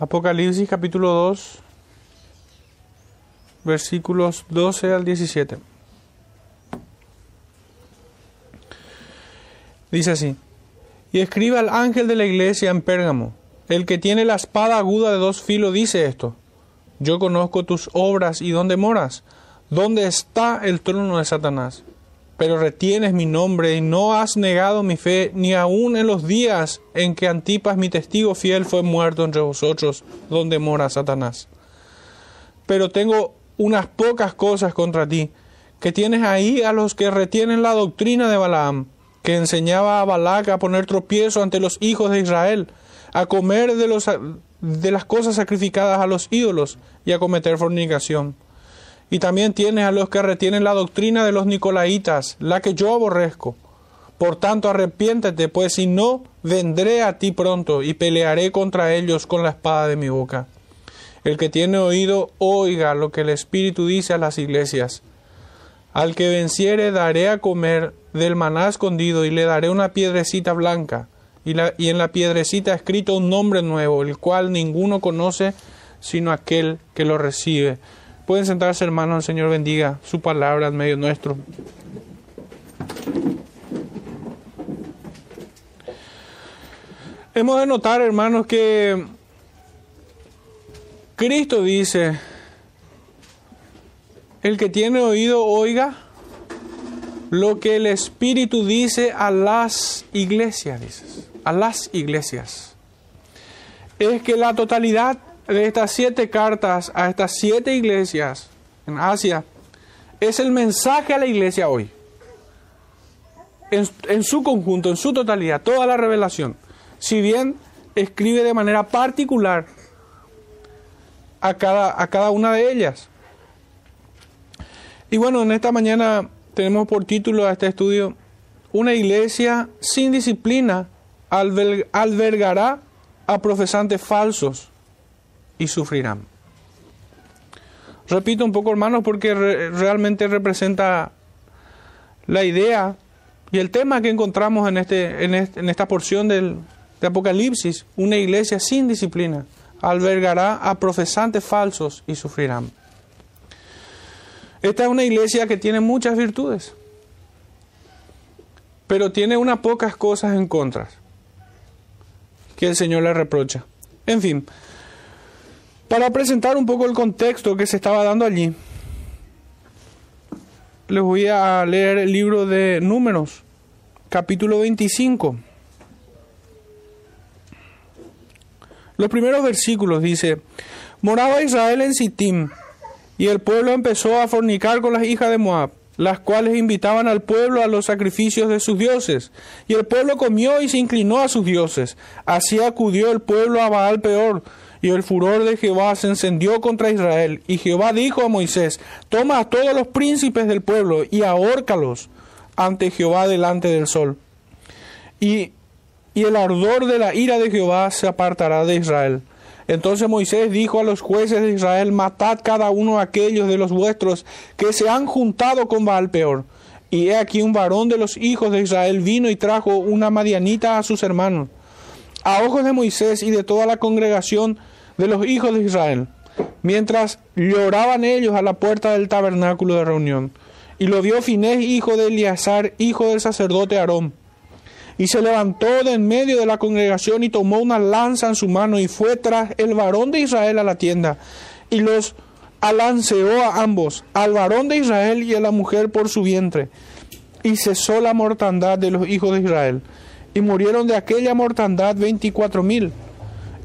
Apocalipsis capítulo 2, versículos 12 al 17. Dice así, y escribe al ángel de la iglesia en Pérgamo, el que tiene la espada aguda de dos filos dice esto, yo conozco tus obras y dónde moras, dónde está el trono de Satanás pero retienes mi nombre y no has negado mi fe, ni aun en los días en que Antipas, mi testigo fiel, fue muerto entre vosotros, donde mora Satanás. Pero tengo unas pocas cosas contra ti, que tienes ahí a los que retienen la doctrina de Balaam, que enseñaba a Balac a poner tropiezo ante los hijos de Israel, a comer de, los, de las cosas sacrificadas a los ídolos y a cometer fornicación y también tienes a los que retienen la doctrina de los nicolaitas, la que yo aborrezco. Por tanto, arrepiéntete, pues si no, vendré a ti pronto y pelearé contra ellos con la espada de mi boca. El que tiene oído, oiga lo que el Espíritu dice a las iglesias. Al que venciere, daré a comer del maná escondido y le daré una piedrecita blanca, y, y en la piedrecita escrito un nombre nuevo, el cual ninguno conoce sino aquel que lo recibe. Pueden sentarse, hermanos, el Señor bendiga su palabra en medio nuestro. Hemos de notar, hermanos, que Cristo dice, el que tiene oído, oiga lo que el Espíritu dice a las iglesias, dices, a las iglesias. Es que la totalidad de estas siete cartas a estas siete iglesias en Asia es el mensaje a la iglesia hoy. En, su conjunto, en su totalidad, toda la revelación. Si bien escribe de manera particular a cada, a cada una de ellas. Y bueno, en esta mañana tenemos por título a este estudio, una iglesia sin disciplina albergará a profesantes falsos y sufrirán. Repito un poco, hermanos, porque realmente representa la idea y el tema que encontramos en, este, en, esta porción del, de Apocalipsis. Una iglesia sin disciplina albergará a profesantes falsos y sufrirán. Esta es una iglesia que tiene muchas virtudes, pero tiene unas pocas cosas en contra que el Señor le reprocha. En fin, para presentar un poco el contexto que se estaba dando allí, les voy a leer el libro de Números, capítulo 25. Los primeros versículos dice, moraba Israel en Sittim, y el pueblo empezó a fornicar con las hijas de Moab, las cuales invitaban al pueblo a los sacrificios de sus dioses. Y el pueblo comió y se inclinó a sus dioses. Así acudió el pueblo a Baal peor, y el furor de Jehová se encendió contra Israel. Y Jehová dijo a Moisés, toma a todos los príncipes del pueblo y ahórcalos ante Jehová delante del sol. Y, y el ardor de la ira de Jehová se apartará de Israel. Entonces Moisés dijo a los jueces de Israel, matad cada uno aquellos de los vuestros que se han juntado con Baal peor. Y he aquí un varón de los hijos de Israel vino y trajo una madianita a sus hermanos a ojos de Moisés y de toda la congregación de los hijos de Israel, mientras lloraban ellos a la puerta del tabernáculo de reunión. Y lo vio Finés, hijo de Eleazar, hijo del sacerdote Aarón. Y se levantó de en medio de la congregación y tomó una lanza en su mano y fue tras el varón de Israel a la tienda. Y los alanceó a ambos, al varón de Israel y a la mujer por su vientre. Y cesó la mortandad de los hijos de Israel y murieron de aquella mortandad veinticuatro mil.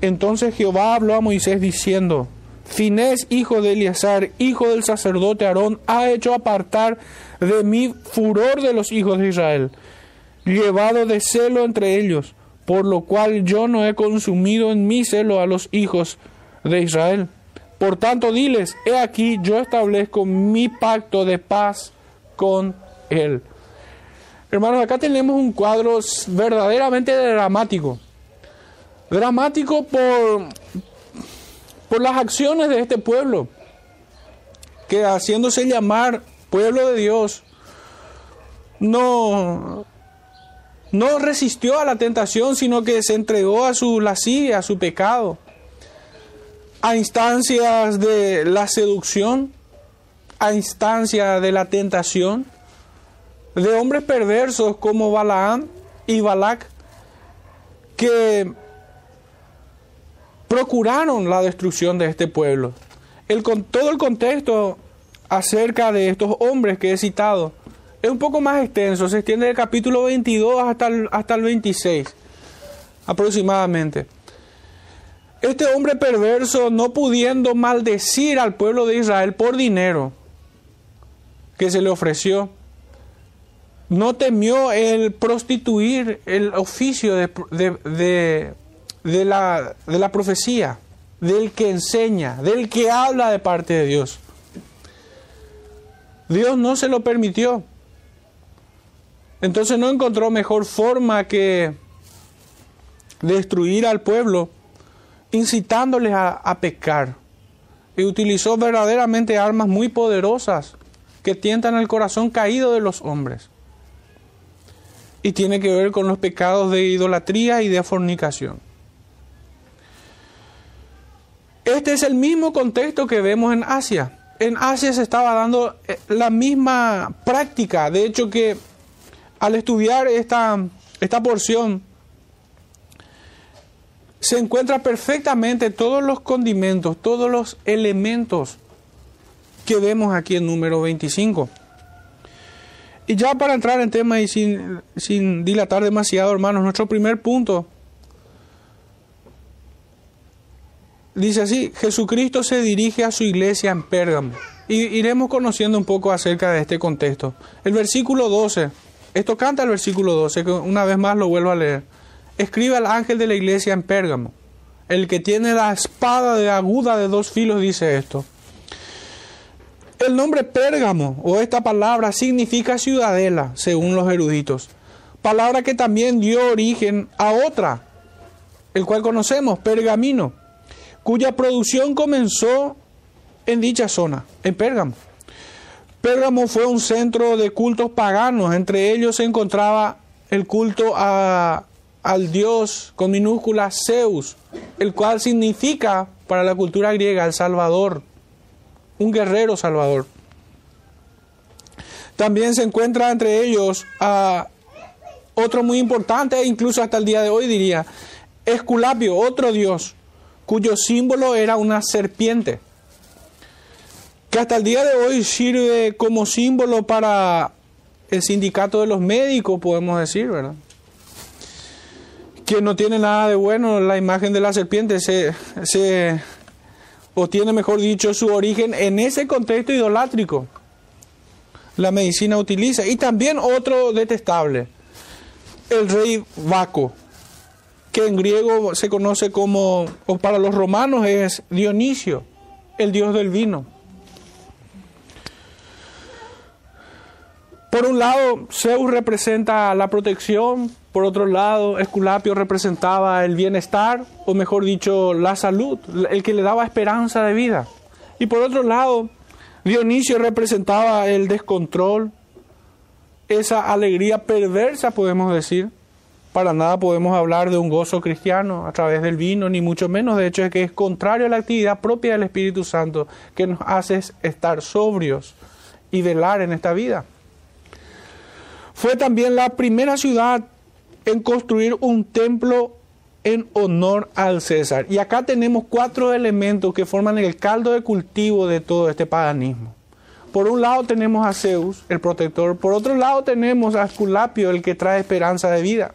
Entonces Jehová habló a Moisés diciendo, Finés, hijo de Eleazar, hijo del sacerdote Aarón, ha hecho apartar de mí furor de los hijos de Israel, llevado de celo entre ellos, por lo cual yo no he consumido en mi celo a los hijos de Israel. Por tanto, diles, he aquí yo establezco mi pacto de paz con él. Hermanos, acá tenemos un cuadro verdaderamente dramático. Dramático por, por las acciones de este pueblo, que haciéndose llamar pueblo de Dios, no, no resistió a la tentación, sino que se entregó a su lascivia, a su pecado. a instancias de la seducción, a instancias de la tentación, de hombres perversos como Balaam y Balak, que procuraron la destrucción de este pueblo. El, con, todo el contexto acerca de estos hombres que he citado es un poco más extenso, se extiende del capítulo 22 hasta el, hasta el 26 aproximadamente. Este hombre perverso, no pudiendo maldecir al pueblo de Israel por dinero que se le ofreció, no temió el prostituir el oficio de, de, la, de la profecía, del que enseña, del que habla de parte de Dios. Dios no se lo permitió. Entonces no encontró mejor forma que destruir al pueblo, incitándoles a, a pecar. Y utilizó verdaderamente armas muy poderosas que tientan el corazón caído de los hombres. Y tiene que ver con los pecados de idolatría y de fornicación. Este es el mismo contexto que vemos en Asia. En Asia se estaba dando eh, la misma práctica. De hecho que al estudiar esta, esta porción se encuentra perfectamente todos los condimentos, todos los elementos que vemos aquí en número 25. Y ya para entrar en tema y sin, sin dilatar demasiado, hermanos, nuestro primer punto dice así, Jesucristo se dirige a su iglesia en Pérgamo. Y iremos conociendo un poco acerca de este contexto. El versículo 12, esto canta el versículo 12, que una vez más lo vuelvo a leer. Escribe al ángel de la iglesia en Pérgamo. El que tiene la espada de aguda de dos filos dice esto. El nombre Pérgamo o esta palabra significa ciudadela, según los eruditos. Palabra que también dio origen a otra, el cual conocemos, Pergamino cuya producción comenzó en dicha zona, en Pérgamo. Pérgamo fue un centro de cultos paganos, entre ellos se encontraba el culto a, al dios con minúscula Zeus, el cual significa para la cultura griega el Salvador, un guerrero Salvador. También se encuentra entre ellos a otro muy importante, incluso hasta el día de hoy diría, Esculapio, otro dios, cuyo símbolo era una serpiente, que hasta el día de hoy sirve como símbolo para el sindicato de los médicos, podemos decir, ¿verdad? Que no tiene nada de bueno la imagen de la serpiente, se, se, o tiene, mejor dicho, su origen en ese contexto idolátrico. La medicina utiliza. Y también otro detestable, el rey Baco que en griego se conoce como, o para los romanos es Dionisio, el dios del vino. Por un lado, Zeus representa la protección, por otro lado, Esculapio representaba el bienestar, o mejor dicho, la salud, el que le daba esperanza de vida. Y por otro lado, Dionisio representaba el descontrol, esa alegría perversa, podemos decir, para nada podemos hablar de un gozo cristiano a través del vino, ni mucho menos. De hecho, es que es contrario a la actividad propia del Espíritu Santo que nos hace estar sobrios y velar en esta vida. Fue también la primera ciudad en construir un templo en honor al César. Y acá tenemos cuatro elementos que forman el caldo de cultivo de todo este paganismo. Por un lado tenemos a Zeus, el protector. Por otro lado tenemos a Esculapio, el que trae esperanza de vida.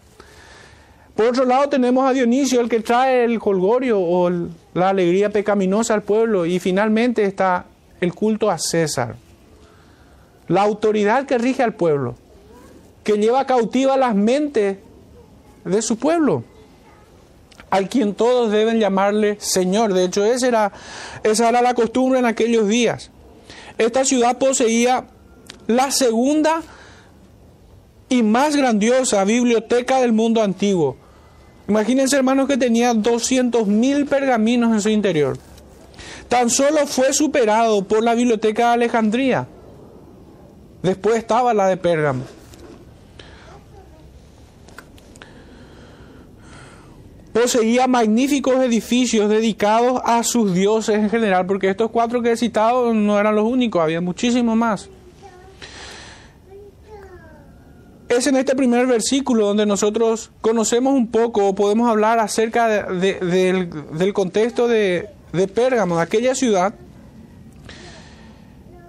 Por otro lado tenemos a Dionisio, el que trae el holgorio o la alegría pecaminosa al pueblo. Y finalmente está el culto a César, la autoridad que rige al pueblo, que lleva cautiva las mentes de su pueblo, al quien todos deben llamarle Señor. De hecho, esa era, esa era la costumbre en aquellos días. Esta ciudad poseía la segunda y más grandiosa biblioteca del mundo antiguo Imagínense, hermanos, que tenía 200.000 pergaminos en su interior. Tan solo fue superado por la biblioteca de Alejandría. Después estaba la de Pérgamo. Poseía magníficos edificios dedicados a sus dioses en general, porque estos cuatro que he citado no eran los únicos, había muchísimos más. Es en este primer versículo donde nosotros conocemos un poco o podemos hablar acerca del, contexto de, de Pérgamo, de aquella ciudad,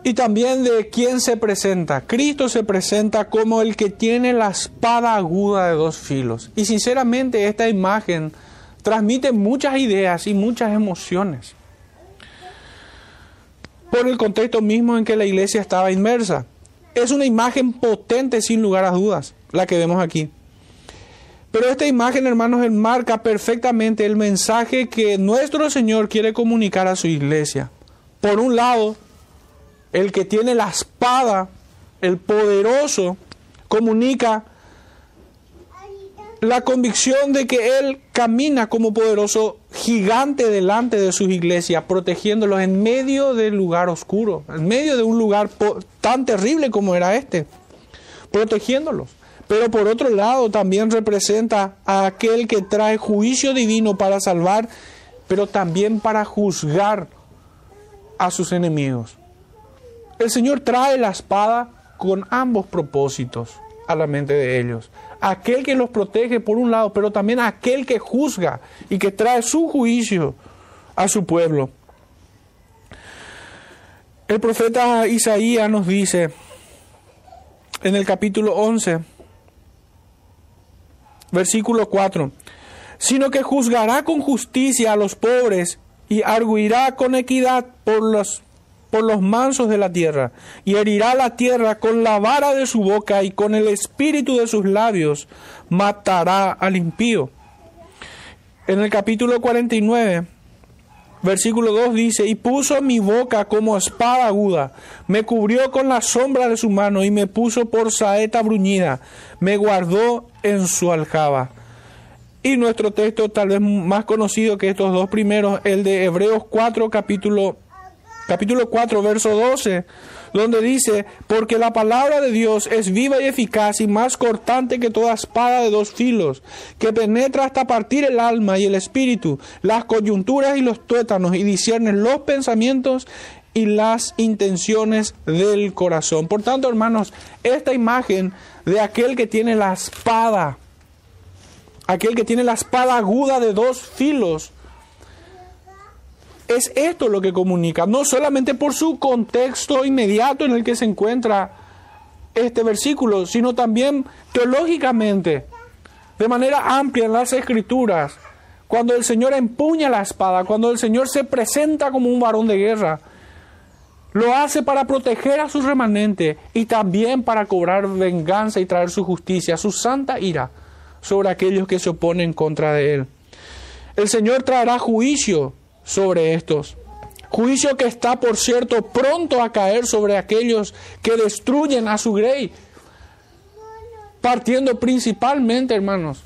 y también de quién se presenta. Cristo se presenta como el que tiene la espada aguda de dos filos. Y sinceramente esta imagen transmite muchas ideas y muchas emociones. Por el contexto mismo en que la iglesia estaba inmersa. Es una imagen potente sin lugar a dudas, la que vemos aquí. Pero esta imagen, hermanos, enmarca perfectamente el mensaje que nuestro Señor quiere comunicar a su iglesia. Por un lado, el que tiene la espada, el poderoso, comunica la convicción de que Él camina como poderoso gigante delante de sus iglesias, protegiéndolos en medio del lugar oscuro, en medio de un lugar tan terrible como era este, protegiéndolos. Pero por otro lado también representa a aquel que trae juicio divino para salvar, pero también para juzgar a sus enemigos. El Señor trae la espada con ambos propósitos a la mente de ellos. Aquel que los protege por un lado, pero también aquel que juzga y que trae su juicio a su pueblo. El profeta Isaías nos dice en el capítulo 11, versículo 4, sino que juzgará con justicia a los pobres y arguirá con equidad por los por los mansos de la tierra, y herirá la tierra con la vara de su boca y con el espíritu de sus labios matará al impío. En el capítulo 49, versículo 2 dice, y puso mi boca como espada aguda, me cubrió con la sombra de su mano y me puso por saeta bruñida, me guardó en su aljaba. Y nuestro texto tal vez más conocido que estos dos primeros, el de Hebreos 4, capítulo capítulo 4, verso 12, donde dice, porque la palabra de Dios es viva y eficaz y más cortante que toda espada de dos filos, que penetra hasta partir el alma y el espíritu, las coyunturas y los tuétanos, y discierne los pensamientos y las intenciones del corazón. Por tanto, hermanos, esta imagen de aquel que tiene la espada, aquel que tiene la espada aguda de dos filos, es esto lo que comunica, no solamente por su contexto inmediato en el que se encuentra este versículo, sino también teológicamente, de manera amplia en las escrituras, cuando el Señor empuña la espada, cuando el Señor se presenta como un varón de guerra, lo hace para proteger a su remanente y también para cobrar venganza y traer su justicia, su santa ira sobre aquellos que se oponen contra de él. El Señor traerá juicio sobre estos. Juicio que está, por cierto, pronto a caer sobre aquellos que destruyen a su grey. Partiendo principalmente, hermanos,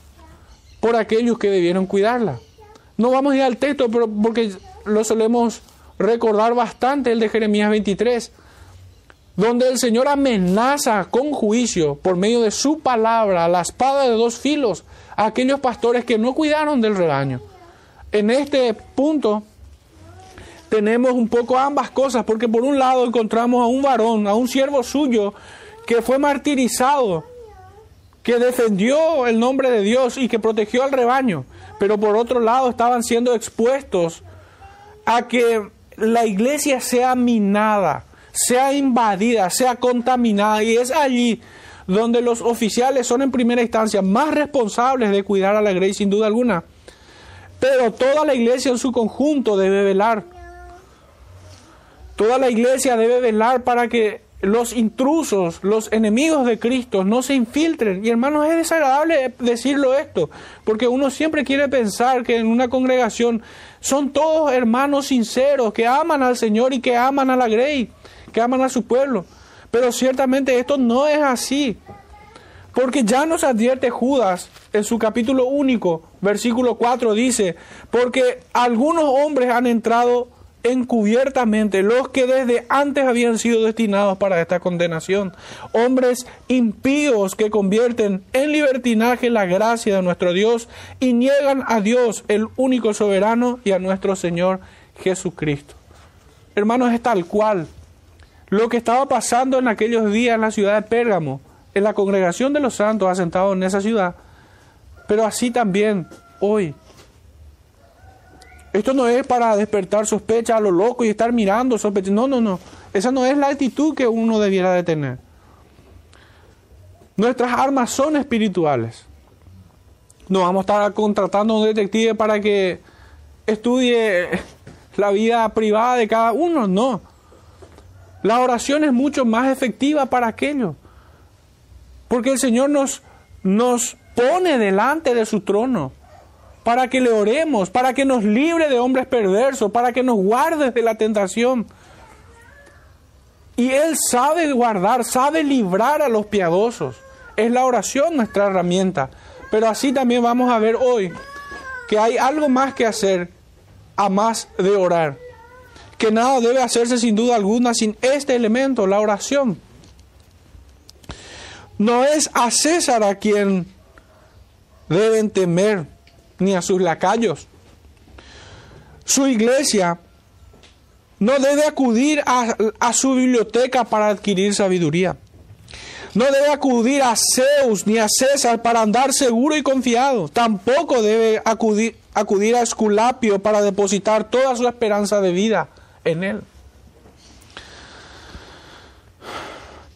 por aquellos que debieron cuidarla. No vamos a ir al texto, pero porque lo solemos recordar bastante, el de Jeremías 23, donde el Señor amenaza con juicio por medio de su palabra, la espada de dos filos, a aquellos pastores que no cuidaron del rebaño. En este punto, tenemos un poco ambas cosas, porque por un lado encontramos a un varón, a un siervo suyo, que fue martirizado, que defendió el nombre de Dios y que protegió al rebaño, pero por otro lado estaban siendo expuestos a que la iglesia sea minada, sea invadida, sea contaminada, y es allí donde los oficiales son en primera instancia más responsables de cuidar a la iglesia, sin duda alguna. Pero toda la iglesia en su conjunto debe velar Toda la iglesia debe velar para que los intrusos, los enemigos de Cristo no se infiltren. Y hermanos, es desagradable decirlo esto, porque uno siempre quiere pensar que en una congregación son todos hermanos sinceros, que aman al Señor y que aman a la Grey, que aman a su pueblo. Pero ciertamente esto no es así. Porque ya nos advierte Judas en su capítulo único, versículo 4, dice, porque algunos hombres han entrado encubiertamente los que desde antes habían sido destinados para esta condenación, hombres impíos que convierten en libertinaje la gracia de nuestro Dios y niegan a Dios, el único soberano, y a nuestro Señor Jesucristo. Hermanos, es tal cual lo que estaba pasando en aquellos días en la ciudad de Pérgamo, en la congregación de los santos asentados en esa ciudad, pero así también hoy esto no es para despertar sospecha a lo loco y estar mirando, sospechando. No, no, no. Esa no es la actitud que uno debiera de tener. Nuestras armas son espirituales. No vamos a estar contratando a un detective para que estudie la vida privada de cada uno, no. La oración es mucho más efectiva para aquello. Porque el Señor nos, nos pone delante de su trono para que le oremos, para que nos libre de hombres perversos, para que nos guarde de la tentación. Y Él sabe guardar, sabe librar a los piadosos. Es la oración nuestra herramienta. Pero así también vamos a ver hoy que hay algo más que hacer a más de orar. Que nada debe hacerse sin duda alguna sin este elemento, la oración. No es a César a quien deben temer, ni a sus lacayos. Su iglesia no debe acudir a, su biblioteca para adquirir sabiduría. No debe acudir a Zeus ni a César para andar seguro y confiado. Tampoco debe acudir, acudir a Esculapio para depositar toda su esperanza de vida en él.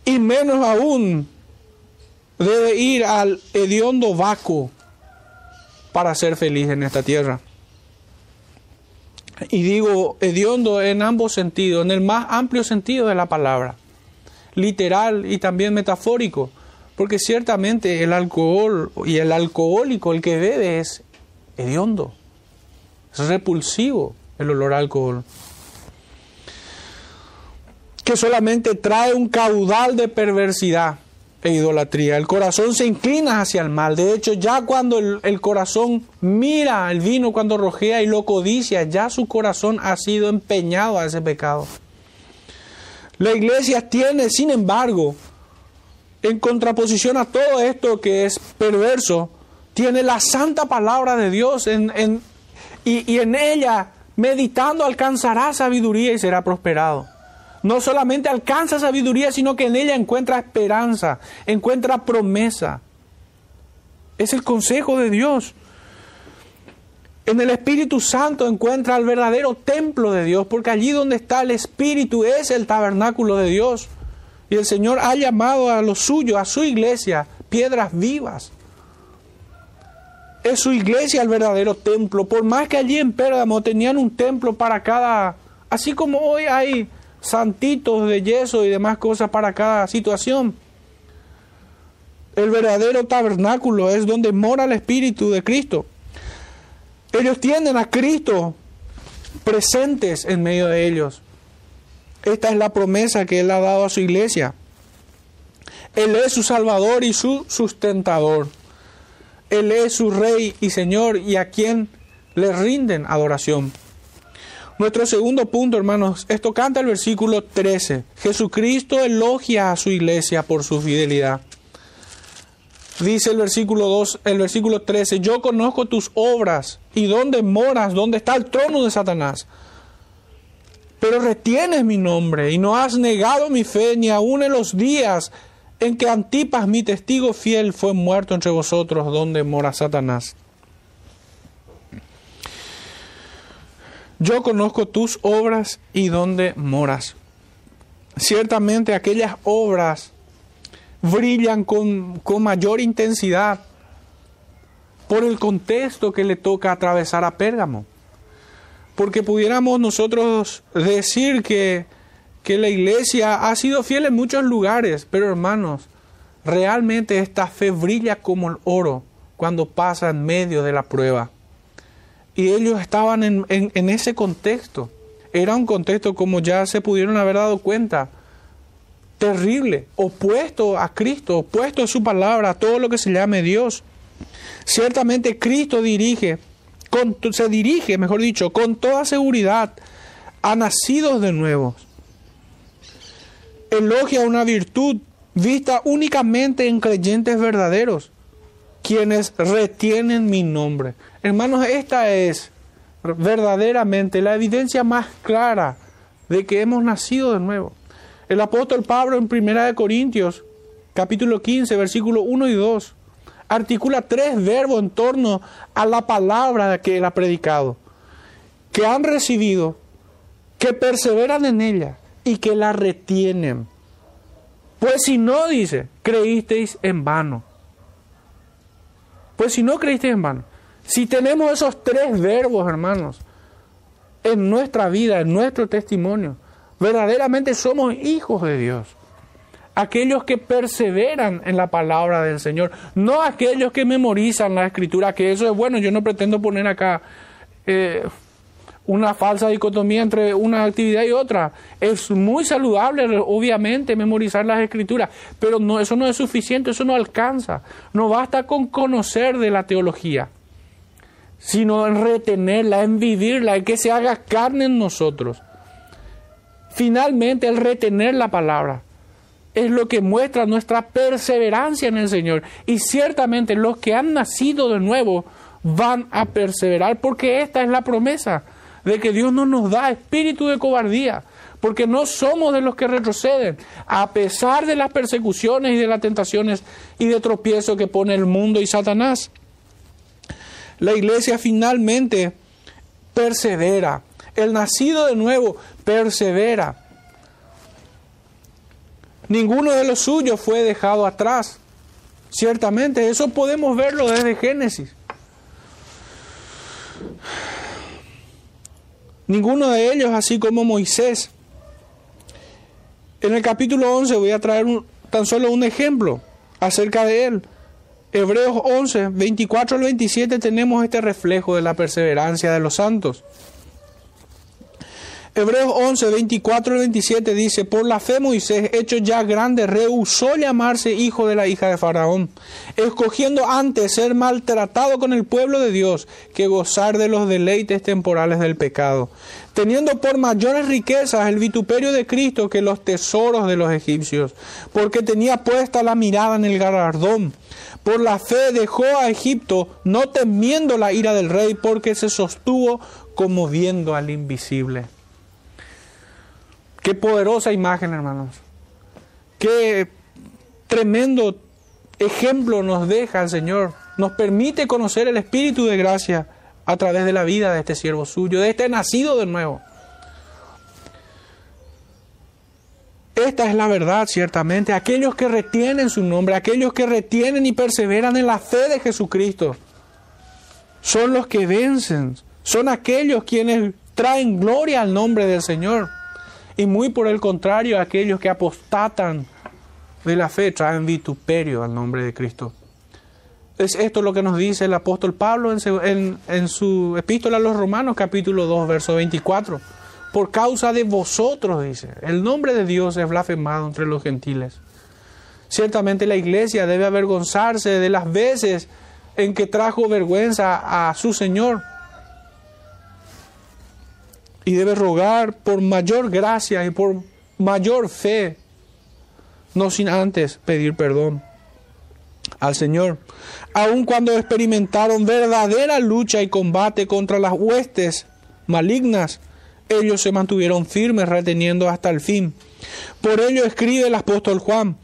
Y menos aún debe ir al hediondo Baco para ser feliz en esta tierra. Y digo hediondo en ambos sentidos, en el más amplio sentido de la palabra, literal y también metafórico, porque ciertamente el alcohol y el alcohólico, el que bebe es hediondo, es repulsivo el olor al alcohol, que solamente trae un caudal de perversidad e idolatría. El corazón se inclina hacia el mal. De hecho, ya cuando el, corazón mira el vino, cuando rojea y lo codicia, ya su corazón ha sido empeñado a ese pecado. La iglesia tiene, sin embargo, en contraposición a todo esto que es perverso, tiene la santa palabra de Dios en, y, y en ella, meditando, alcanzará sabiduría y será prosperado no solamente alcanza sabiduría, sino que en ella encuentra esperanza, encuentra promesa. Es el consejo de Dios. En el Espíritu Santo encuentra el verdadero templo de Dios, porque allí donde está el Espíritu es el tabernáculo de Dios. Y el Señor ha llamado a lo suyo, a su iglesia, piedras vivas. Es su iglesia el verdadero templo. Por más que allí en Pérgamo tenían un templo para cada, así como hoy hay santitos de yeso y demás cosas para cada situación. El verdadero tabernáculo es donde mora el Espíritu de Cristo. Ellos tienen a Cristo presentes en medio de ellos. Esta es la promesa que Él ha dado a su iglesia. Él es su Salvador y su sustentador. Él es su Rey y Señor y a quien le rinden adoración. Nuestro segundo punto, hermanos, esto canta el versículo 13. Jesucristo elogia a su iglesia por su fidelidad. Dice el versículo 2, el versículo 13, yo conozco tus obras y dónde moras, dónde está el trono de Satanás. Pero retienes mi nombre y no has negado mi fe ni aun en los días en que Antipas, mi testigo fiel, fue muerto entre vosotros, donde mora Satanás. Yo conozco tus obras y dónde moras. Ciertamente aquellas obras brillan con, mayor intensidad por el contexto que le toca atravesar a Pérgamo. Porque pudiéramos nosotros decir que, que la iglesia ha sido fiel en muchos lugares, pero hermanos, realmente esta fe brilla como el oro cuando pasa en medio de la prueba. Y ellos estaban en, ese contexto. Era un contexto, como ya se pudieron haber dado cuenta, terrible, opuesto a Cristo, opuesto a su palabra, a todo lo que se llame Dios. Ciertamente Cristo dirige, se dirige, mejor dicho, con toda seguridad a nacidos de nuevo. Elogia una virtud vista únicamente en creyentes verdaderos, quienes retienen mi nombre. Hermanos, esta es verdaderamente la evidencia más clara de que hemos nacido de nuevo. El apóstol Pablo en Primera de Corintios, capítulo 15, versículo 1 y 2, articula tres verbos en torno a la palabra que él ha predicado, que han recibido, que perseveran en ella y que la retienen. Pues si no, dice, creísteis en vano. Pues si no creísteis en vano. Si tenemos esos tres verbos, hermanos, en nuestra vida, en nuestro testimonio, verdaderamente somos hijos de Dios. Aquellos que perseveran en la palabra del Señor, no aquellos que memorizan la escritura, que eso es bueno, yo no pretendo poner acá eh, una falsa dicotomía entre una actividad y otra. Es muy saludable, obviamente, memorizar las escrituras, pero no, eso no es suficiente, eso no alcanza. No basta con conocer de la teología sino en retenerla, en vivirla, en que se haga carne en nosotros. Finalmente, el retener la palabra es lo que muestra nuestra perseverancia en el Señor. Y ciertamente los que han nacido de nuevo van a perseverar, porque esta es la promesa de que Dios no nos da espíritu de cobardía, porque no somos de los que retroceden, a pesar de las persecuciones y de las tentaciones y de tropiezo que pone el mundo y Satanás la iglesia finalmente persevera. El nacido de nuevo persevera. Ninguno de los suyos fue dejado atrás. Ciertamente, eso podemos verlo desde Génesis. Ninguno de ellos, así como Moisés. En el capítulo 11 voy a traer tan solo un ejemplo acerca de él. Hebreos 11, 24 al 27 tenemos este reflejo de la perseverancia de los santos. Hebreos 11, 24 al 27 dice, por la fe Moisés, hecho ya grande, rehusó llamarse hijo de la hija de Faraón, escogiendo antes ser maltratado con el pueblo de Dios que gozar de los deleites temporales del pecado, teniendo por mayores riquezas el vituperio de Cristo que los tesoros de los egipcios, porque tenía puesta la mirada en el galardón por la fe dejó a Egipto, no temiendo la ira del rey, porque se sostuvo como viendo al invisible. Qué poderosa imagen, hermanos. Qué tremendo ejemplo nos deja el Señor. Nos permite conocer el Espíritu de gracia a través de la vida de este siervo suyo, de este nacido de nuevo. Esta es la verdad, ciertamente. Aquellos que retienen su nombre, aquellos que retienen y perseveran en la fe de Jesucristo, son los que vencen. Son aquellos quienes traen gloria al nombre del Señor. Y muy por el contrario, aquellos que apostatan de la fe traen vituperio al nombre de Cristo. Es esto lo que nos dice el apóstol Pablo en su, epístola a los Romanos capítulo 2, verso 24 por causa de vosotros, dice. El nombre de Dios es blasfemado entre los gentiles. Ciertamente la iglesia debe avergonzarse de las veces en que trajo vergüenza a su Señor. Y debe rogar por mayor gracia y por mayor fe, no sin antes pedir perdón al Señor. Aun cuando experimentaron verdadera lucha y combate contra las huestes malignas ellos se mantuvieron firmes reteniendo hasta el fin. Por ello escribe el apóstol Juan,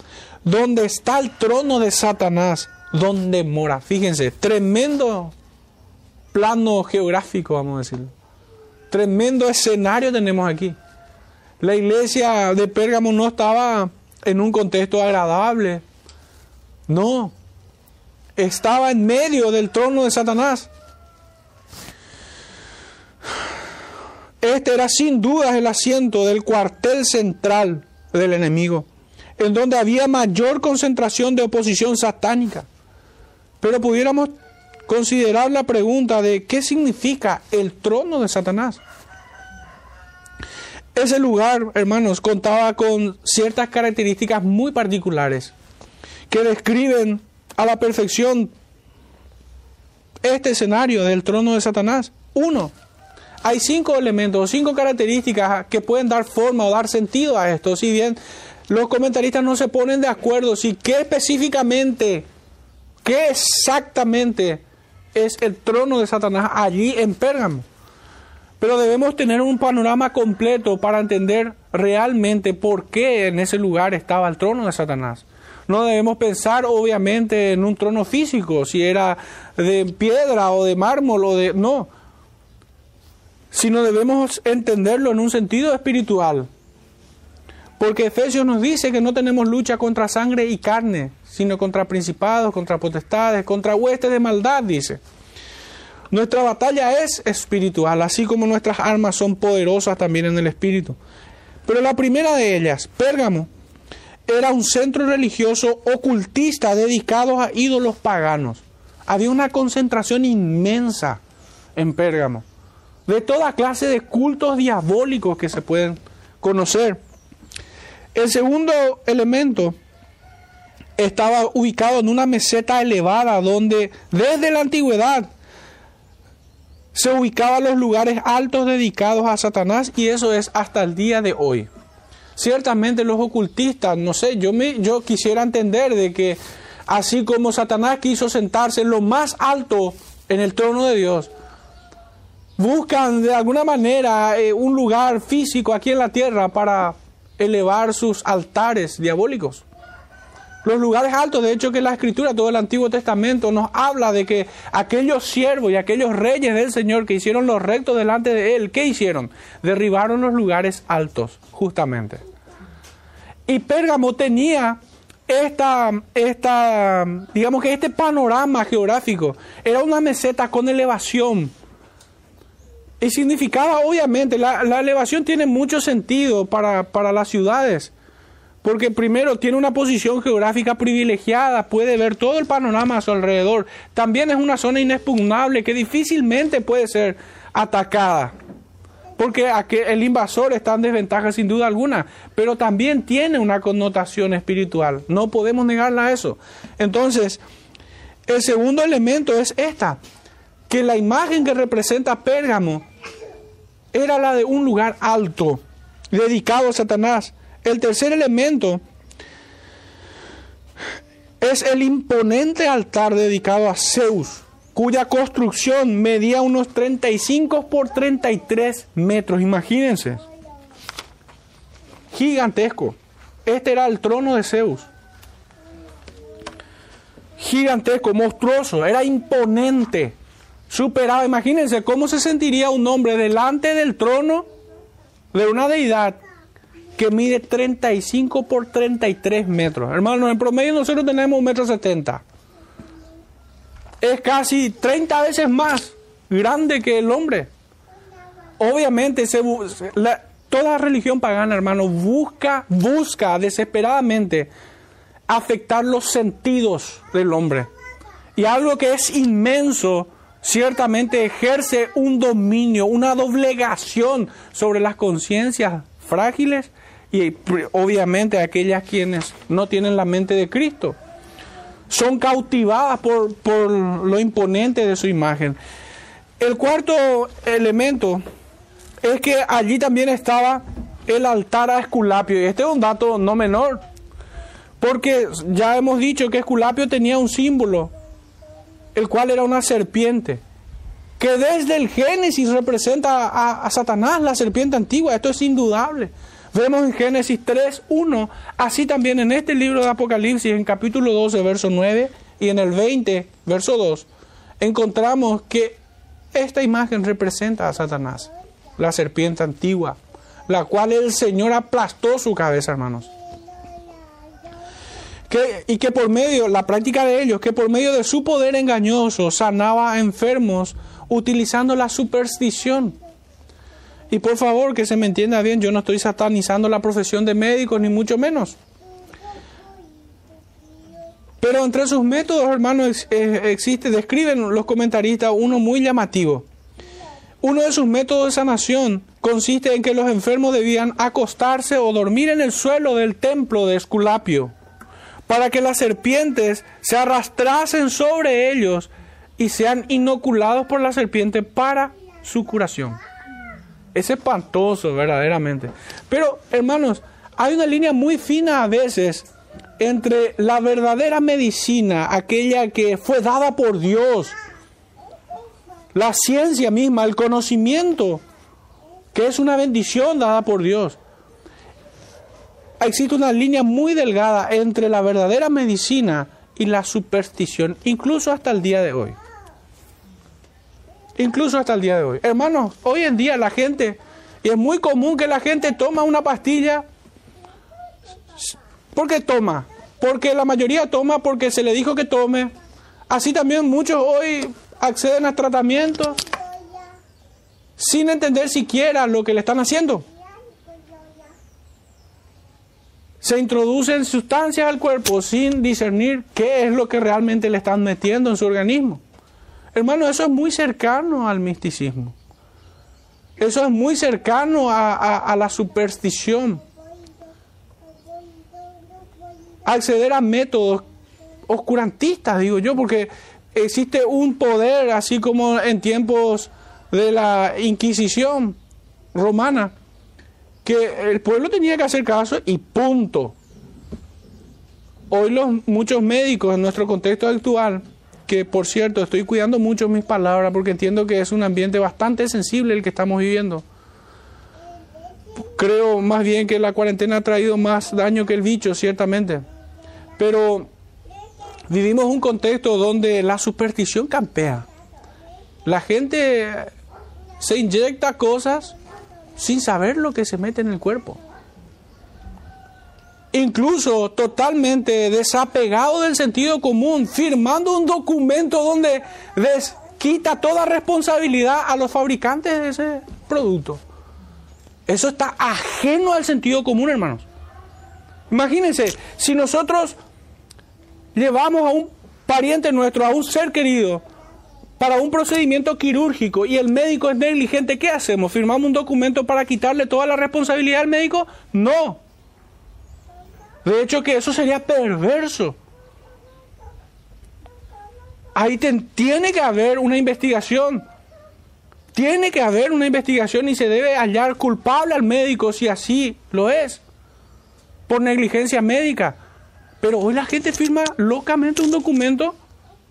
donde está el trono de Satanás, donde mora. Fíjense, tremendo plano geográfico, vamos a decirlo. Tremendo escenario tenemos aquí. La iglesia de Pérgamo no estaba en un contexto agradable. No. Estaba en medio del trono de Satanás. Este era sin dudas el asiento del cuartel central del enemigo, en donde había mayor concentración de oposición satánica. Pero pudiéramos considerar la pregunta de qué significa el trono de Satanás. Ese lugar, hermanos, contaba con ciertas características muy particulares que describen a la perfección este escenario del trono de Satanás. Uno, hay cinco elementos, cinco características que pueden dar forma o dar sentido a esto. Si bien los comentaristas no se ponen de acuerdo si qué específicamente, qué exactamente es el trono de Satanás allí en Pérgamo. Pero debemos tener un panorama completo para entender realmente por qué en ese lugar estaba el trono de Satanás. No debemos pensar obviamente en un trono físico, si era de piedra o de mármol o de... No, sino debemos entenderlo en un sentido espiritual. Porque Efesios nos dice que no tenemos lucha contra sangre y carne, sino contra principados, contra potestades, contra huestes de maldad, dice. Nuestra batalla es espiritual, así como nuestras armas son poderosas también en el espíritu. Pero la primera de ellas, Pérgamo, era un centro religioso ocultista dedicado a ídolos paganos. Había una concentración inmensa en Pérgamo de toda clase de cultos diabólicos que se pueden conocer. El segundo elemento estaba ubicado en una meseta elevada donde desde la antigüedad se ubicaban los lugares altos dedicados a Satanás y eso es hasta el día de hoy. Ciertamente los ocultistas, no sé, yo, me, yo quisiera entender de que así como Satanás quiso sentarse en lo más alto en el trono de Dios, buscan de alguna manera eh, un lugar físico aquí en la tierra para elevar sus altares diabólicos. Los lugares altos, de hecho que la escritura, todo el Antiguo Testamento nos habla de que aquellos siervos y aquellos reyes del Señor que hicieron los rectos delante de Él, ¿qué hicieron? Derribaron los lugares altos, justamente. Y Pérgamo tenía esta, esta, digamos que este panorama geográfico, era una meseta con elevación y significaba, obviamente, la, elevación tiene mucho sentido para, para las ciudades, porque primero tiene una posición geográfica privilegiada, puede ver todo el panorama a su alrededor. También es una zona inexpugnable que difícilmente puede ser atacada, porque el invasor está en desventaja sin duda alguna, pero también tiene una connotación espiritual. No podemos negarla a eso. Entonces, el segundo elemento es esta, que la imagen que representa Pérgamo era la de un lugar alto, dedicado a Satanás. El tercer elemento es el imponente altar dedicado a Zeus, cuya construcción medía unos 35 por 33 metros, imagínense. Gigantesco. Este era el trono de Zeus. Gigantesco, monstruoso, era imponente superaba. Imagínense cómo se sentiría un hombre delante del trono de una deidad que mide 35 por 33 metros. Hermanos, en promedio nosotros tenemos un metro setenta. Es casi 30 veces más grande que el hombre. Obviamente, toda religión pagana, hermano, busca, busca desesperadamente afectar los sentidos del hombre. Y algo que es inmenso ciertamente ejerce un dominio, una doblegación sobre las conciencias frágiles y obviamente aquellas quienes no tienen la mente de Cristo. Son cautivadas por, por lo imponente de su imagen. El cuarto elemento es que allí también estaba el altar a Esculapio. Y este es un dato no menor, porque ya hemos dicho que Esculapio tenía un símbolo el cual era una serpiente, que desde el Génesis representa a, Satanás, la serpiente antigua, esto es indudable. Vemos en Génesis 3, 1, así también en este libro de Apocalipsis, en capítulo 12, verso 9, y en el 20, verso 2, encontramos que esta imagen representa a Satanás, la serpiente antigua, la cual el Señor aplastó su cabeza, hermanos y que por medio, la práctica de ellos, que por medio de su poder engañoso sanaba a enfermos utilizando la superstición. Y por favor, que se me entienda bien, yo no estoy satanizando la profesión de médicos, ni mucho menos. Pero entre sus métodos, hermanos, existe, describen los comentaristas uno muy llamativo. Uno de sus métodos de sanación consiste en que los enfermos debían acostarse o dormir en el suelo del templo de Esculapio para que las serpientes se arrastrasen sobre ellos y sean inoculados por la serpiente para su curación. Es espantoso, verdaderamente. Pero, hermanos, hay una línea muy fina a veces entre la verdadera medicina, aquella que fue dada por Dios, la ciencia misma, el conocimiento, que es una bendición dada por Dios. Existe una línea muy delgada entre la verdadera medicina y la superstición, incluso hasta el día de hoy. Incluso hasta el día de hoy. Hermanos, hoy en día la gente, y es muy común que la gente toma una pastilla. ¿Por qué toma? Porque la mayoría toma porque se le dijo que tome. Así también muchos hoy acceden a tratamientos sin entender siquiera lo que le están haciendo. Se introducen sustancias al cuerpo sin discernir qué es lo que realmente le están metiendo en su organismo. Hermano, eso es muy cercano al misticismo. Eso es muy cercano a, la superstición. Acceder a métodos oscurantistas, digo yo, porque existe un poder, así como en tiempos de la Inquisición romana, que el pueblo tenía que hacer caso y punto. Hoy los muchos médicos en nuestro contexto actual que por cierto estoy cuidando mucho mis palabras porque entiendo que es un ambiente bastante sensible el que estamos viviendo. Creo más bien que la cuarentena ha traído más daño que el bicho, ciertamente. Pero vivimos un contexto donde la superstición campea. La gente se inyecta cosas sin saber lo que se mete en el cuerpo incluso totalmente desapegado del sentido común, firmando un documento donde les quita toda responsabilidad a los fabricantes de ese producto. Eso está ajeno al sentido común, hermanos. Imagínense, si nosotros llevamos a un pariente nuestro, a un ser querido, para un procedimiento quirúrgico y el médico es negligente, ¿qué hacemos? ¿Firmamos un documento para quitarle toda la responsabilidad al médico? No. De hecho que eso sería perverso. Ahí tiene que haber una investigación. Tiene que haber una investigación y se debe hallar culpable al médico si así lo es. Por negligencia médica. Pero hoy la gente firma locamente un documento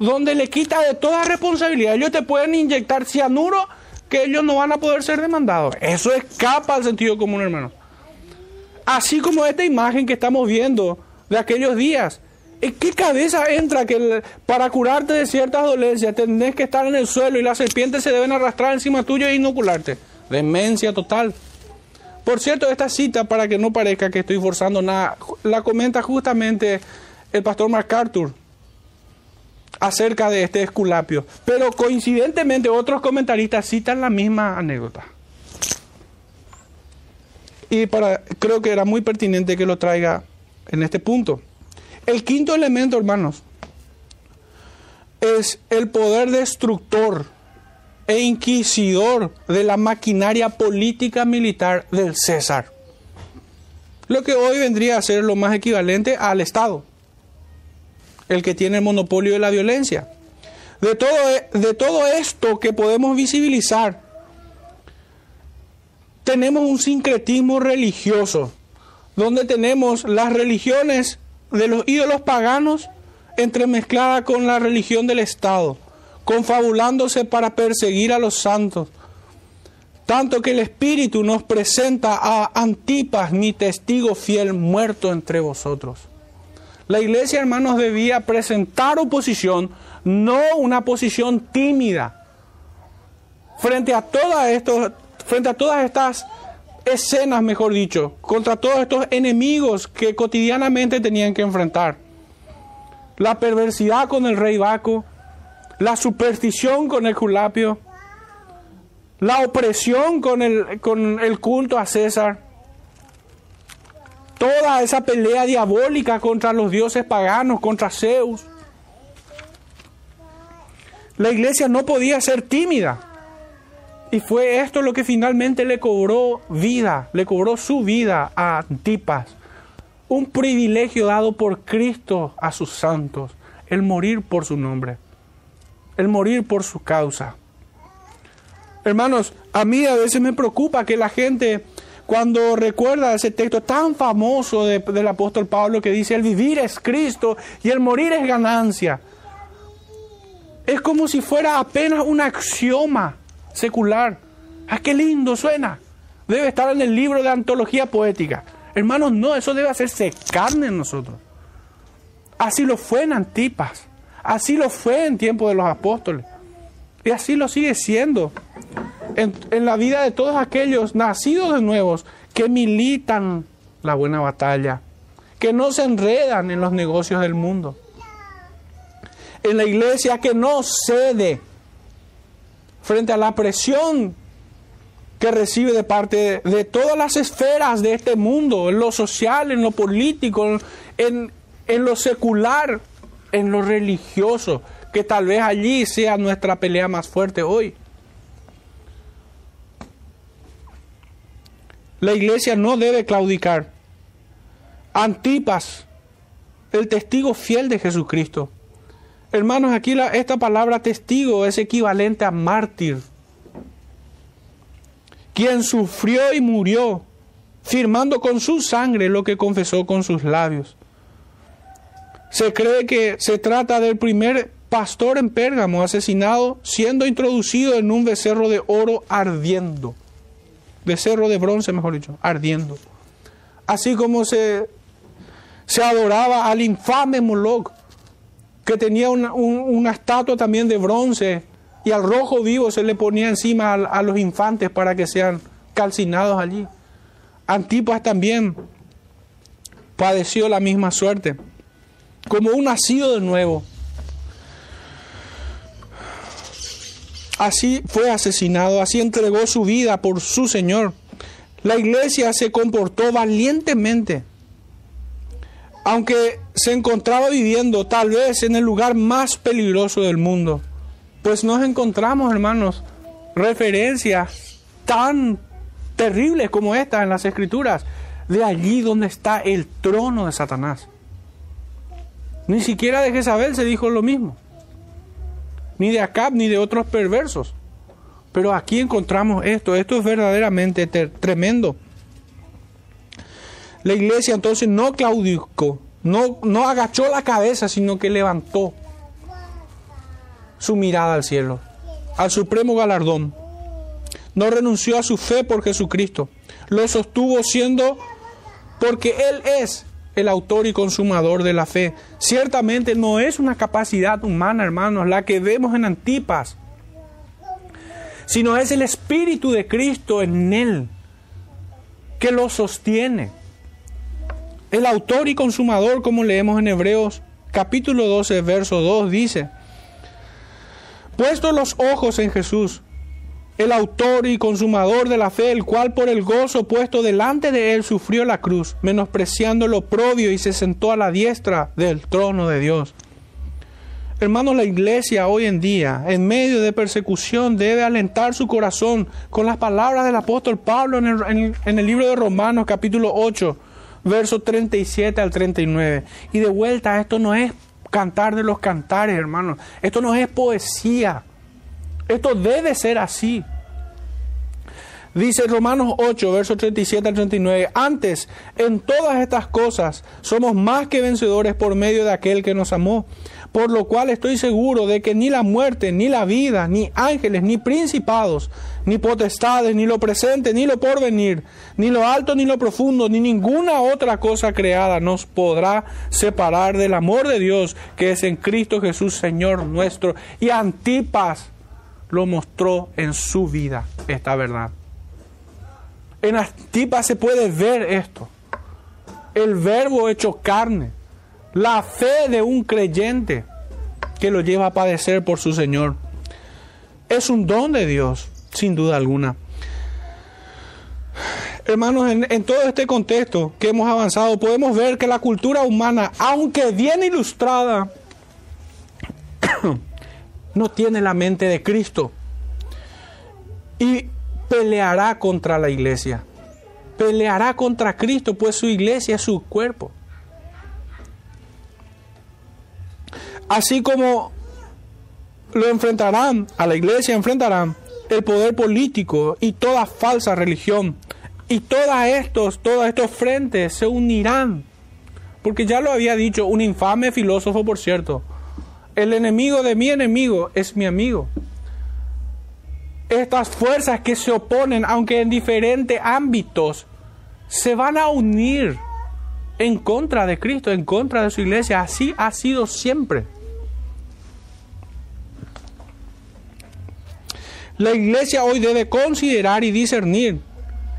donde le quita de toda responsabilidad. Ellos te pueden inyectar cianuro que ellos no van a poder ser demandados. Eso escapa al sentido común, hermano. Así como esta imagen que estamos viendo de aquellos días. ¿En qué cabeza entra que para curarte de ciertas dolencias tenés que estar en el suelo y las serpientes se deben arrastrar encima tuyo e inocularte? Demencia total. Por cierto, esta cita, para que no parezca que estoy forzando nada, la comenta justamente el pastor MacArthur acerca de este esculapio. Pero coincidentemente otros comentaristas citan la misma anécdota y para, creo que era muy pertinente que lo traiga en este punto. El quinto elemento, hermanos, es el poder destructor e inquisidor de la maquinaria política militar del César. Lo que hoy vendría a ser lo más equivalente al Estado, el que tiene el monopolio de la violencia. De todo, de todo esto que podemos visibilizar, tenemos un sincretismo religioso, donde tenemos las religiones de los ídolos paganos entremezcladas con la religión del Estado, confabulándose para perseguir a los santos. Tanto que el Espíritu nos presenta a Antipas, mi testigo fiel, muerto entre vosotros. La iglesia, hermanos, debía presentar oposición, no una posición tímida, frente a todos estos frente a todas estas escenas, mejor dicho, contra todos estos enemigos que cotidianamente tenían que enfrentar. La perversidad con el rey Baco, la superstición con el Julapio, la opresión con el, con el culto a César, toda esa pelea diabólica contra los dioses paganos, contra Zeus. La iglesia no podía ser tímida. Y fue esto lo que finalmente le cobró vida, le cobró su vida a Antipas. Un privilegio dado por Cristo a sus santos, el morir por su nombre, el morir por su causa. Hermanos, A mí a veces me preocupa que la gente, cuando recuerda ese texto tan famoso del apóstol Pablo que dice, el vivir es Cristo y el morir es ganancia, es como si fuera apenas un axioma secular. ¡Ah, qué lindo suena! Debe estar en el libro de antología poética. Hermanos, no, eso debe hacerse carne en nosotros. Así lo fue en Antipas. Así lo fue en tiempo de los apóstoles. Y así lo sigue siendo en, la vida de todos aquellos nacidos de nuevos que militan la buena batalla, que no se enredan en los negocios del mundo. En la iglesia que no cede frente a la presión que recibe de parte de, todas las esferas de este mundo, en lo social, en lo político, en, en lo secular, en lo religioso, que tal vez allí sea nuestra pelea más fuerte hoy. La iglesia no debe claudicar. Antipas, el testigo fiel de Jesucristo. Hermanos, aquí esta palabra testigo es equivalente a mártir quien sufrió y murió, firmando con su sangre lo que confesó con sus labios. Se cree que se trata del primer pastor en Pérgamo asesinado siendo introducido en un becerro de oro ardiendo. Becerro de bronce, mejor dicho, ardiendo. Así como se, se adoraba al infame Moloch, que tenía una, una estatua también de bronce y al rojo vivo se le ponía encima a, los infantes para que sean calcinados allí. Antipas también padeció la misma suerte, como un nacido de nuevo. Así fue asesinado, así entregó su vida por su Señor. La iglesia se comportó valientemente, aunque se encontraba viviendo tal vez en el lugar más peligroso del mundo pues nos encontramos, hermanos, referencias tan terribles como estas en las escrituras, de allí donde está el trono de Satanás. Ni siquiera de Jezabel se dijo lo mismo, ni de Acab, ni de otros perversos. Pero aquí encontramos esto, esto es verdaderamente tremendo. La iglesia entonces no claudicó, no, no agachó la cabeza, sino que levantó su mirada al cielo, al supremo galardón. No renunció a su fe por Jesucristo. Lo sostuvo siendo porque Él es el autor y consumador de la fe. Ciertamente no es una capacidad humana, hermanos, la que vemos en Antipas, sino es el Espíritu de Cristo en Él que lo sostiene. El autor y consumador, como leemos en Hebreos capítulo 12, verso 2, dice, Puesto los ojos en Jesús, el autor y consumador de la fe, el cual por el gozo puesto delante de él sufrió la cruz, menospreciando lo propio y se sentó a la diestra del trono de Dios. Hermanos, la iglesia hoy en día, en medio de persecución, debe alentar su corazón con las palabras del apóstol Pablo en el, en el libro de Romanos capítulo 8, versos 37 al 39. Y de vuelta, esto no es cantar de los cantares, hermanos. Esto no es poesía. Esto debe ser así. Dice Romanos 8, versos 37 al 39, antes, en todas estas cosas, somos más que vencedores por medio de aquel que nos amó, por lo cual estoy seguro de que ni la muerte, ni la vida, ni ángeles, ni principados, ni potestades, ni lo presente, ni lo porvenir, ni lo alto, ni lo profundo, ni ninguna otra cosa creada nos podrá separar del amor de Dios que es en Cristo Jesús, Señor nuestro. Y Antipas lo mostró en su vida, esta verdad. En Antipas se puede ver esto. El verbo hecho carne. La fe de un creyente que lo lleva a padecer por su Señor. Es un don de Dios, sin duda alguna. Hermanos, en, en, todo este contexto que hemos avanzado, podemos ver que la cultura humana, aunque bien ilustrada, no tiene la mente de Cristo. Y peleará contra la iglesia. Peleará contra Cristo, pues su iglesia es su cuerpo. Así como lo enfrentarán, a la iglesia enfrentarán el poder político y toda falsa religión. Y todos estos, todos estos frentes se unirán. Porque ya lo había dicho un infame filósofo, por cierto. El enemigo de mi enemigo es mi amigo. Estas fuerzas que se oponen, aunque en diferentes ámbitos, se van a unir en contra de Cristo, en contra de su iglesia. Así ha sido siempre. La iglesia hoy debe considerar y discernir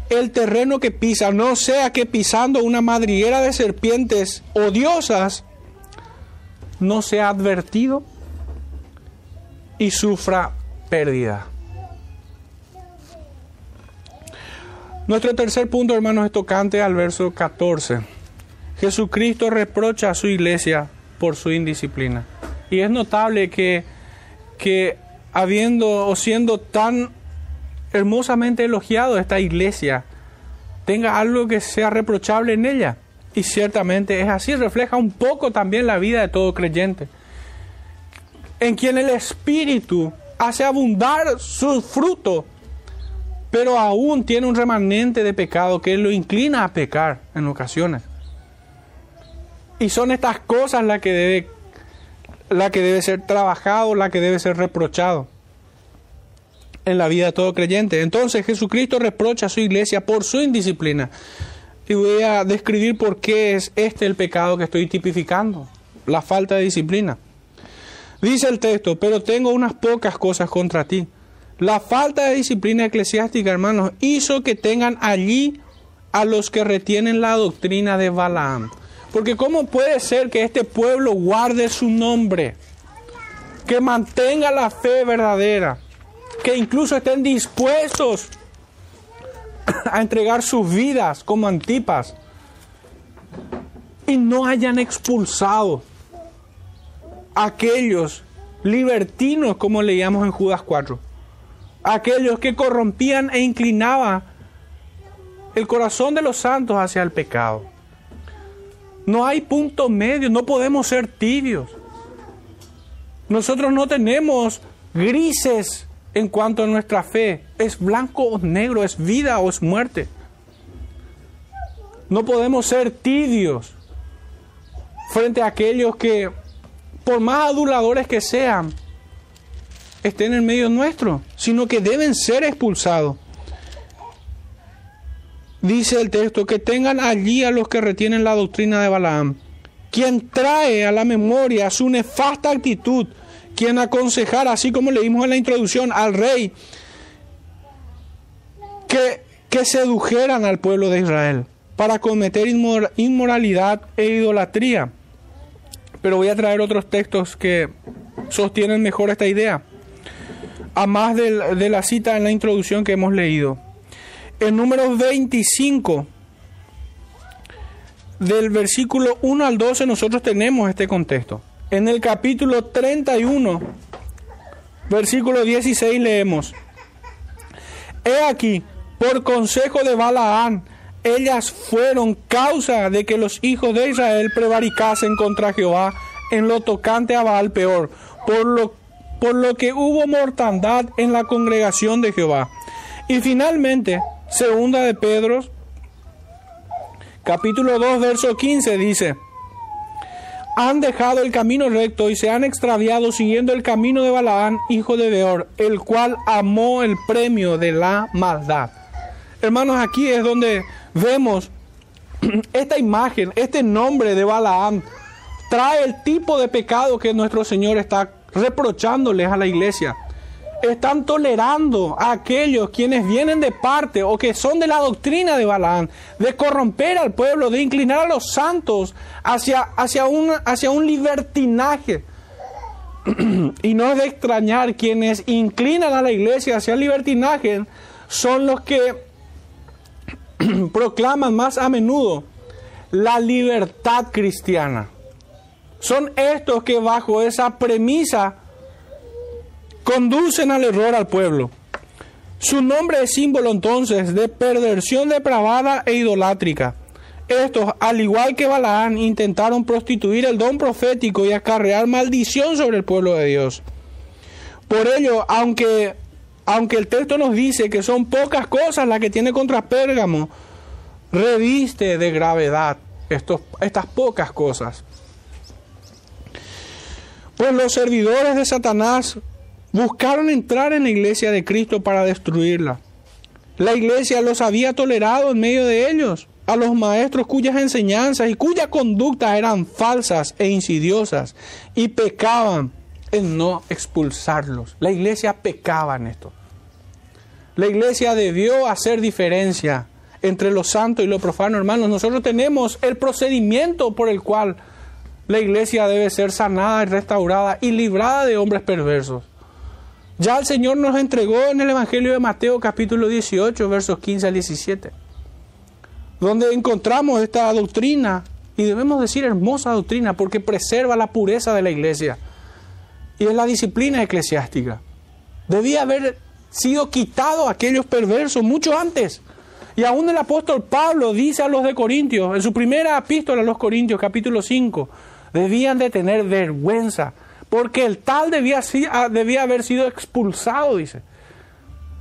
el terreno que pisa, no sea que pisando una madriguera de serpientes odiosas no sea advertido y sufra pérdida. Nuestro tercer punto, hermanos, es tocante al verso 14. Jesucristo reprocha a su iglesia por su indisciplina. Y es notable que, que habiendo o siendo tan hermosamente elogiado esta iglesia, tenga algo que sea reprochable en ella. Y ciertamente es así, refleja un poco también la vida de todo creyente, en quien el Espíritu hace abundar su fruto, pero aún tiene un remanente de pecado que lo inclina a pecar en ocasiones. Y son estas cosas las que debe, la que debe ser trabajado, la que debe ser reprochado en la vida de todo creyente. Entonces Jesucristo reprocha a su iglesia por su indisciplina. Y voy a describir por qué es este el pecado que estoy tipificando, la falta de disciplina. Dice el texto, pero tengo unas pocas cosas contra ti. La falta de disciplina eclesiástica, hermanos, hizo que tengan allí a los que retienen la doctrina de Balaam. Porque ¿cómo puede ser que este pueblo guarde su nombre? Que mantenga la fe verdadera que incluso estén dispuestos a entregar sus vidas como antipas y no hayan expulsado a aquellos libertinos, como leíamos en Judas 4, aquellos que corrompían e inclinaban el corazón de los santos hacia el pecado. No hay punto medio, no podemos ser tibios. Nosotros no tenemos grises en cuanto a nuestra fe. ¿Es blanco o negro? ¿Es vida o es muerte? No podemos ser tibios frente a aquellos que, por más aduladores que sean, estén en medio nuestro, sino que deben ser expulsados. Dice el texto, que tengan allí a los que retienen la doctrina de Balaam, quien trae a la memoria su nefasta actitud quien aconsejara, así como leímos en la introducción, al rey que, que sedujeran al pueblo de Israel para cometer inmoralidad e idolatría. Pero voy a traer otros textos que sostienen mejor esta idea, a más de, de la cita en la introducción que hemos leído. En número 25, del versículo 1 al 12, nosotros tenemos este contexto. En el capítulo 31, versículo 16 leemos, He aquí, por consejo de Balaán, ellas fueron causa de que los hijos de Israel prevaricasen contra Jehová en lo tocante a Baal peor, por lo, por lo que hubo mortandad en la congregación de Jehová. Y finalmente, segunda de Pedro, capítulo 2, verso 15 dice, han dejado el camino recto y se han extraviado siguiendo el camino de Balaán, hijo de Beor, el cual amó el premio de la maldad. Hermanos, aquí es donde vemos esta imagen, este nombre de Balaam, trae el tipo de pecado que nuestro Señor está reprochándoles a la iglesia están tolerando a aquellos quienes vienen de parte o que son de la doctrina de Balaán, de corromper al pueblo, de inclinar a los santos hacia, hacia, un, hacia un libertinaje. y no es de extrañar quienes inclinan a la iglesia hacia el libertinaje son los que proclaman más a menudo la libertad cristiana. Son estos que bajo esa premisa conducen al error al pueblo. Su nombre es símbolo entonces de perversión depravada e idolátrica. Estos, al igual que Balaán, intentaron prostituir el don profético y acarrear maldición sobre el pueblo de Dios. Por ello, aunque aunque el texto nos dice que son pocas cosas las que tiene contra Pérgamo, reviste de gravedad estos, estas pocas cosas. Pues los servidores de Satanás buscaron entrar en la iglesia de Cristo para destruirla. La iglesia los había tolerado en medio de ellos, a los maestros cuyas enseñanzas y cuya conducta eran falsas e insidiosas y pecaban en no expulsarlos. La iglesia pecaba en esto. La iglesia debió hacer diferencia entre lo santo y lo profano, hermanos. Nosotros tenemos el procedimiento por el cual la iglesia debe ser sanada y restaurada y librada de hombres perversos. Ya el Señor nos entregó en el Evangelio de Mateo capítulo 18, versos 15 al 17, donde encontramos esta doctrina, y debemos decir hermosa doctrina, porque preserva la pureza de la iglesia y es la disciplina eclesiástica. Debía haber sido quitado aquellos perversos mucho antes. Y aún el apóstol Pablo dice a los de Corintios, en su primera epístola a los Corintios, capítulo 5, debían de tener vergüenza, porque el tal debía, ah, debía haber sido expulsado, dice.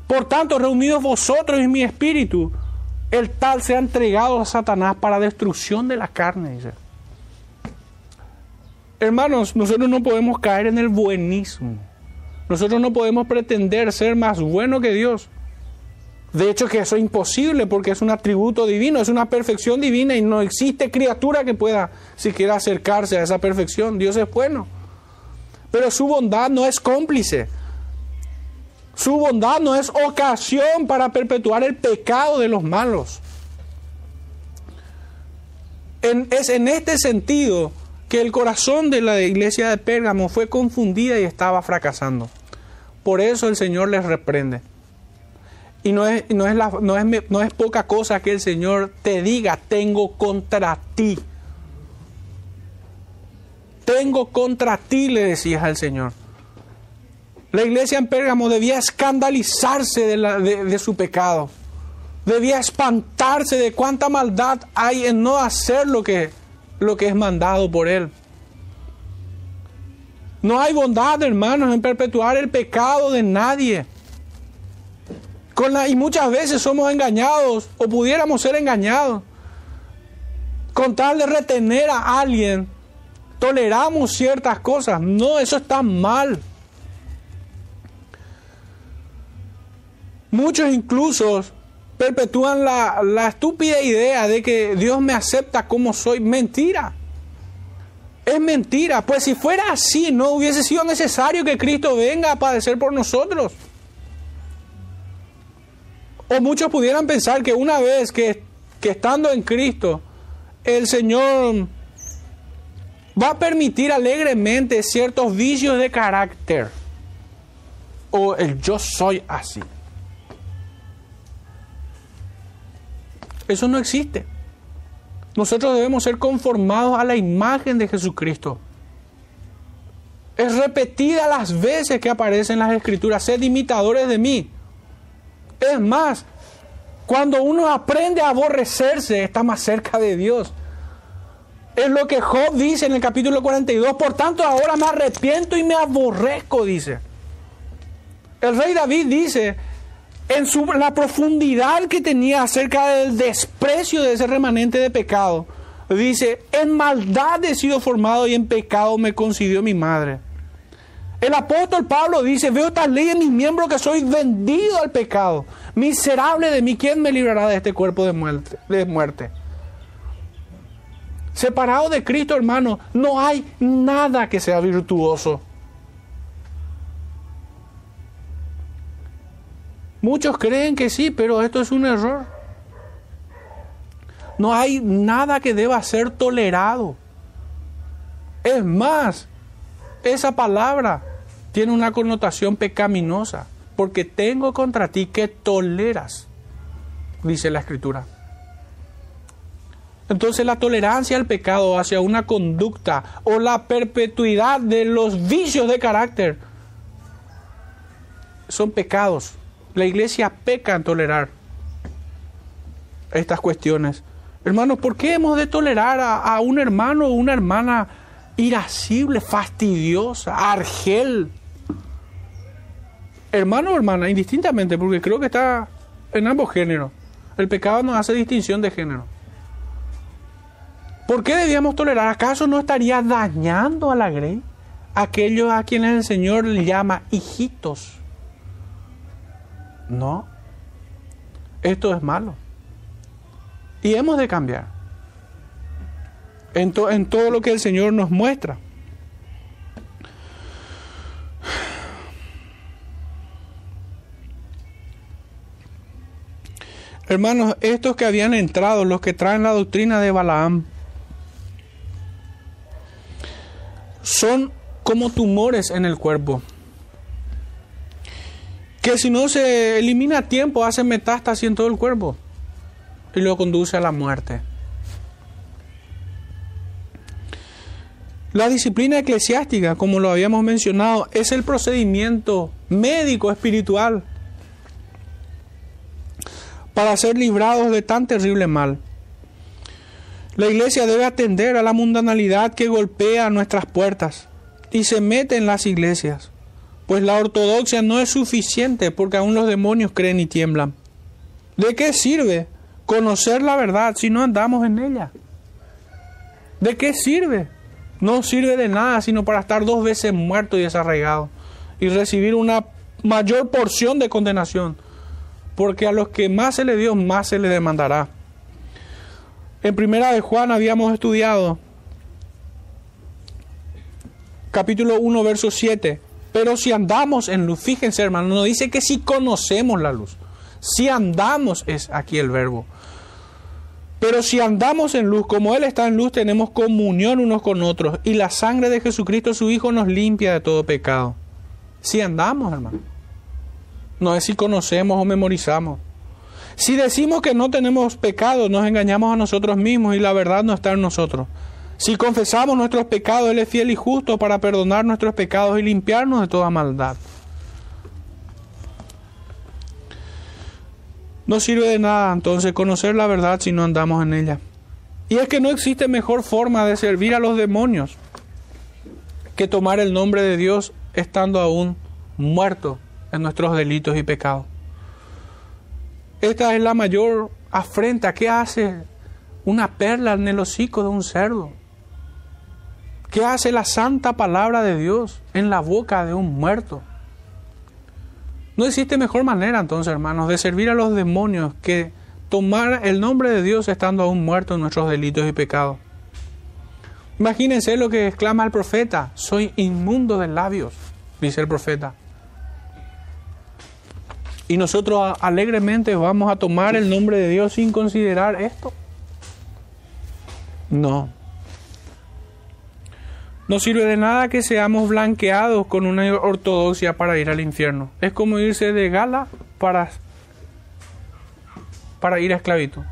Por tanto, reunidos vosotros en mi espíritu, el tal se ha entregado a Satanás para destrucción de la carne, dice. Hermanos, nosotros no podemos caer en el buenismo. Nosotros no podemos pretender ser más buenos que Dios. De hecho que eso es imposible porque es un atributo divino, es una perfección divina y no existe criatura que pueda siquiera acercarse a esa perfección. Dios es bueno. Pero su bondad no es cómplice. Su bondad no es ocasión para perpetuar el pecado de los malos. es en este sentido que el corazón de la iglesia de Pérgamo fue confundida y estaba fracasando. Por eso el Señor les reprende. Y no es, no es, no es, no es poca cosa que el Señor te diga, tengo contra ti. Tengo contra ti, le decías al Señor. La iglesia en Pérgamo debía escandalizarse de, su pecado. Debía espantarse de cuánta maldad hay en no hacer lo que, es mandado por Él. No hay bondad, hermanos, en perpetuar el pecado de nadie. Y muchas veces somos engañados o pudiéramos ser engañados. Con tal de retener a alguien, toleramos ciertas cosas. No, eso está mal. Muchos incluso perpetúan la, estúpida idea de que Dios me acepta como soy. Mentira. Es mentira. Pues si fuera así, no hubiese sido necesario que Cristo venga a padecer por nosotros. O muchos pudieran pensar que una vez que, que estando en Cristo, el Señor va a permitir alegremente ciertos vicios de carácter. O el yo soy así. Eso no existe. Nosotros debemos ser conformados a la imagen de Jesucristo. Es repetida las veces que aparecen las escrituras, sed imitadores de mí. Es más, cuando uno aprende a aborrecerse, está más cerca de Dios. Es lo que Job dice en el capítulo 42. Por tanto, ahora me arrepiento y me aborrezco, dice. El rey David dice, en su, la profundidad que tenía acerca del desprecio de ese remanente de pecado, dice, en maldad he sido formado y en pecado me concibió mi madre. El apóstol Pablo dice, veo esta ley en mis miembros que soy vendido al pecado. Miserable de mí, ¿quién me librará de este cuerpo? De muerte? Separado de Cristo, hermano, no hay nada que sea virtuoso. Muchos creen que sí, pero esto es un error. No hay nada que deba ser tolerado. Es más, esa palabra tiene una connotación pecaminosa, porque tengo contra ti que toleras, dice la escritura. Entonces la tolerancia al pecado hacia una conducta o la perpetuidad de los vicios de carácter son pecados la iglesia peca en tolerar estas cuestiones. Hermanos, ¿por qué hemos de tolerar a, un hermano o una hermana irascible, fastidiosa, argel? hermano o hermana, indistintamente, porque creo que está en ambos géneros. El pecado no hace distinción de género. ¿Por qué debíamos tolerar? ¿Acaso no estaría dañando a la grey? Aquellos a quienes el Señor le llama hijitos. No. Esto es malo. Y hemos de cambiar. En, en todo lo que el Señor nos muestra. Hermanos, estos que habían entrado, los que traen la doctrina de Balaam, son como tumores en el cuerpo, que si no se elimina a tiempo, hacen metástasis en todo el cuerpo y lo conduce a la muerte. La disciplina eclesiástica, como lo habíamos mencionado, es el procedimiento médico espiritual para ser librados de tan terrible mal. La iglesia debe atender a la mundanalidad que golpea nuestras puertas y se mete en las iglesias, pues la ortodoxia no es suficiente porque aún los demonios creen y tiemblan. ¿De qué sirve conocer la verdad si no andamos en ella? ¿De qué sirve? No sirve de nada sino para estar dos veces muerto y desarraigado y recibir una mayor porción de condenación porque a los que más se le dio, más se le demandará. En primera de Juan habíamos estudiado capítulo 1, verso 7. Pero si andamos en luz, fíjense hermano, no dice que si conocemos la luz. Si andamos es aquí el verbo. Pero si andamos en luz, como Él está en luz, tenemos comunión unos con otros. Y la sangre de Jesucristo, su Hijo, nos limpia de todo pecado. Si andamos, hermano. No es si conocemos o memorizamos. Si decimos que no tenemos pecado, nos engañamos a nosotros mismos y la verdad no está en nosotros. Si confesamos nuestros pecados, Él es fiel y justo para perdonar nuestros pecados y limpiarnos de toda maldad. No sirve de nada entonces conocer la verdad si no andamos en ella. Y es que no existe mejor forma de servir a los demonios que tomar el nombre de Dios estando aún muerto en nuestros delitos y pecados. Esta es la mayor afrenta. ¿Qué hace una perla en el hocico de un cerdo? ¿Qué hace la santa palabra de Dios en la boca de un muerto? No existe mejor manera entonces, hermanos, de servir a los demonios que tomar el nombre de Dios estando aún muerto en nuestros delitos y pecados. Imagínense lo que exclama el profeta, soy inmundo de labios, dice el profeta. Y nosotros alegremente vamos a tomar el nombre de Dios sin considerar esto. No. No sirve de nada que seamos blanqueados con una ortodoxia para ir al infierno. Es como irse de gala para, para ir a esclavitud.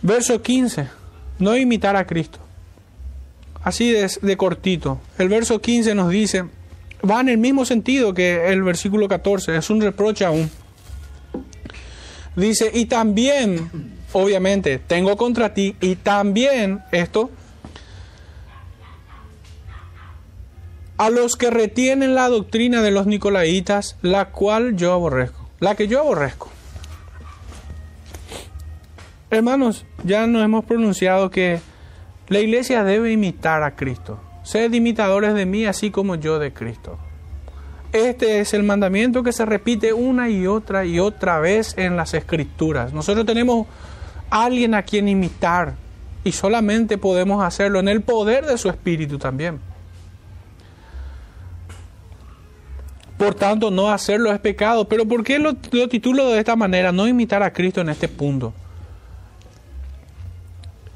Verso 15. No imitar a Cristo. Así de, de cortito. El verso 15 nos dice va en el mismo sentido que el versículo 14, es un reproche aún. Dice, y también, obviamente, tengo contra ti, y también esto, a los que retienen la doctrina de los nicolaitas, la cual yo aborrezco, la que yo aborrezco. Hermanos, ya nos hemos pronunciado que la iglesia debe imitar a Cristo. Sed imitadores de mí, así como yo de Cristo. Este es el mandamiento que se repite una y otra y otra vez en las escrituras. Nosotros tenemos alguien a quien imitar y solamente podemos hacerlo en el poder de su espíritu también. Por tanto, no hacerlo es pecado. Pero ¿por qué lo, lo titulo de esta manera? No imitar a Cristo en este punto.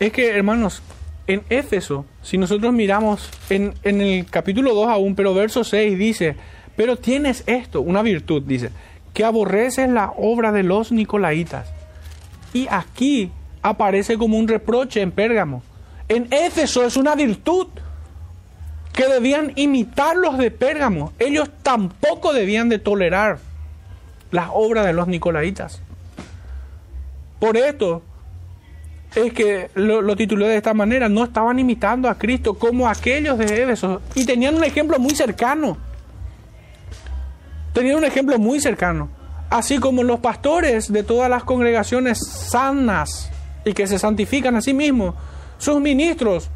Es que, hermanos, en Éfeso, si nosotros miramos en, el capítulo 2 aún, pero verso 6 dice, pero tienes esto, una virtud, dice, que aborreces la obra de los nicolaitas. Y aquí aparece como un reproche en Pérgamo. En Éfeso es una virtud que debían imitar los de Pérgamo. Ellos tampoco debían de tolerar las obras de los nicolaitas. Por esto, es que lo, titulé de esta manera, no estaban imitando a Cristo como aquellos de Éfeso y tenían un ejemplo muy cercano. Tenía un ejemplo muy cercano. Así como los pastores de todas las congregaciones sanas y que se santifican a sí mismos, sus ministros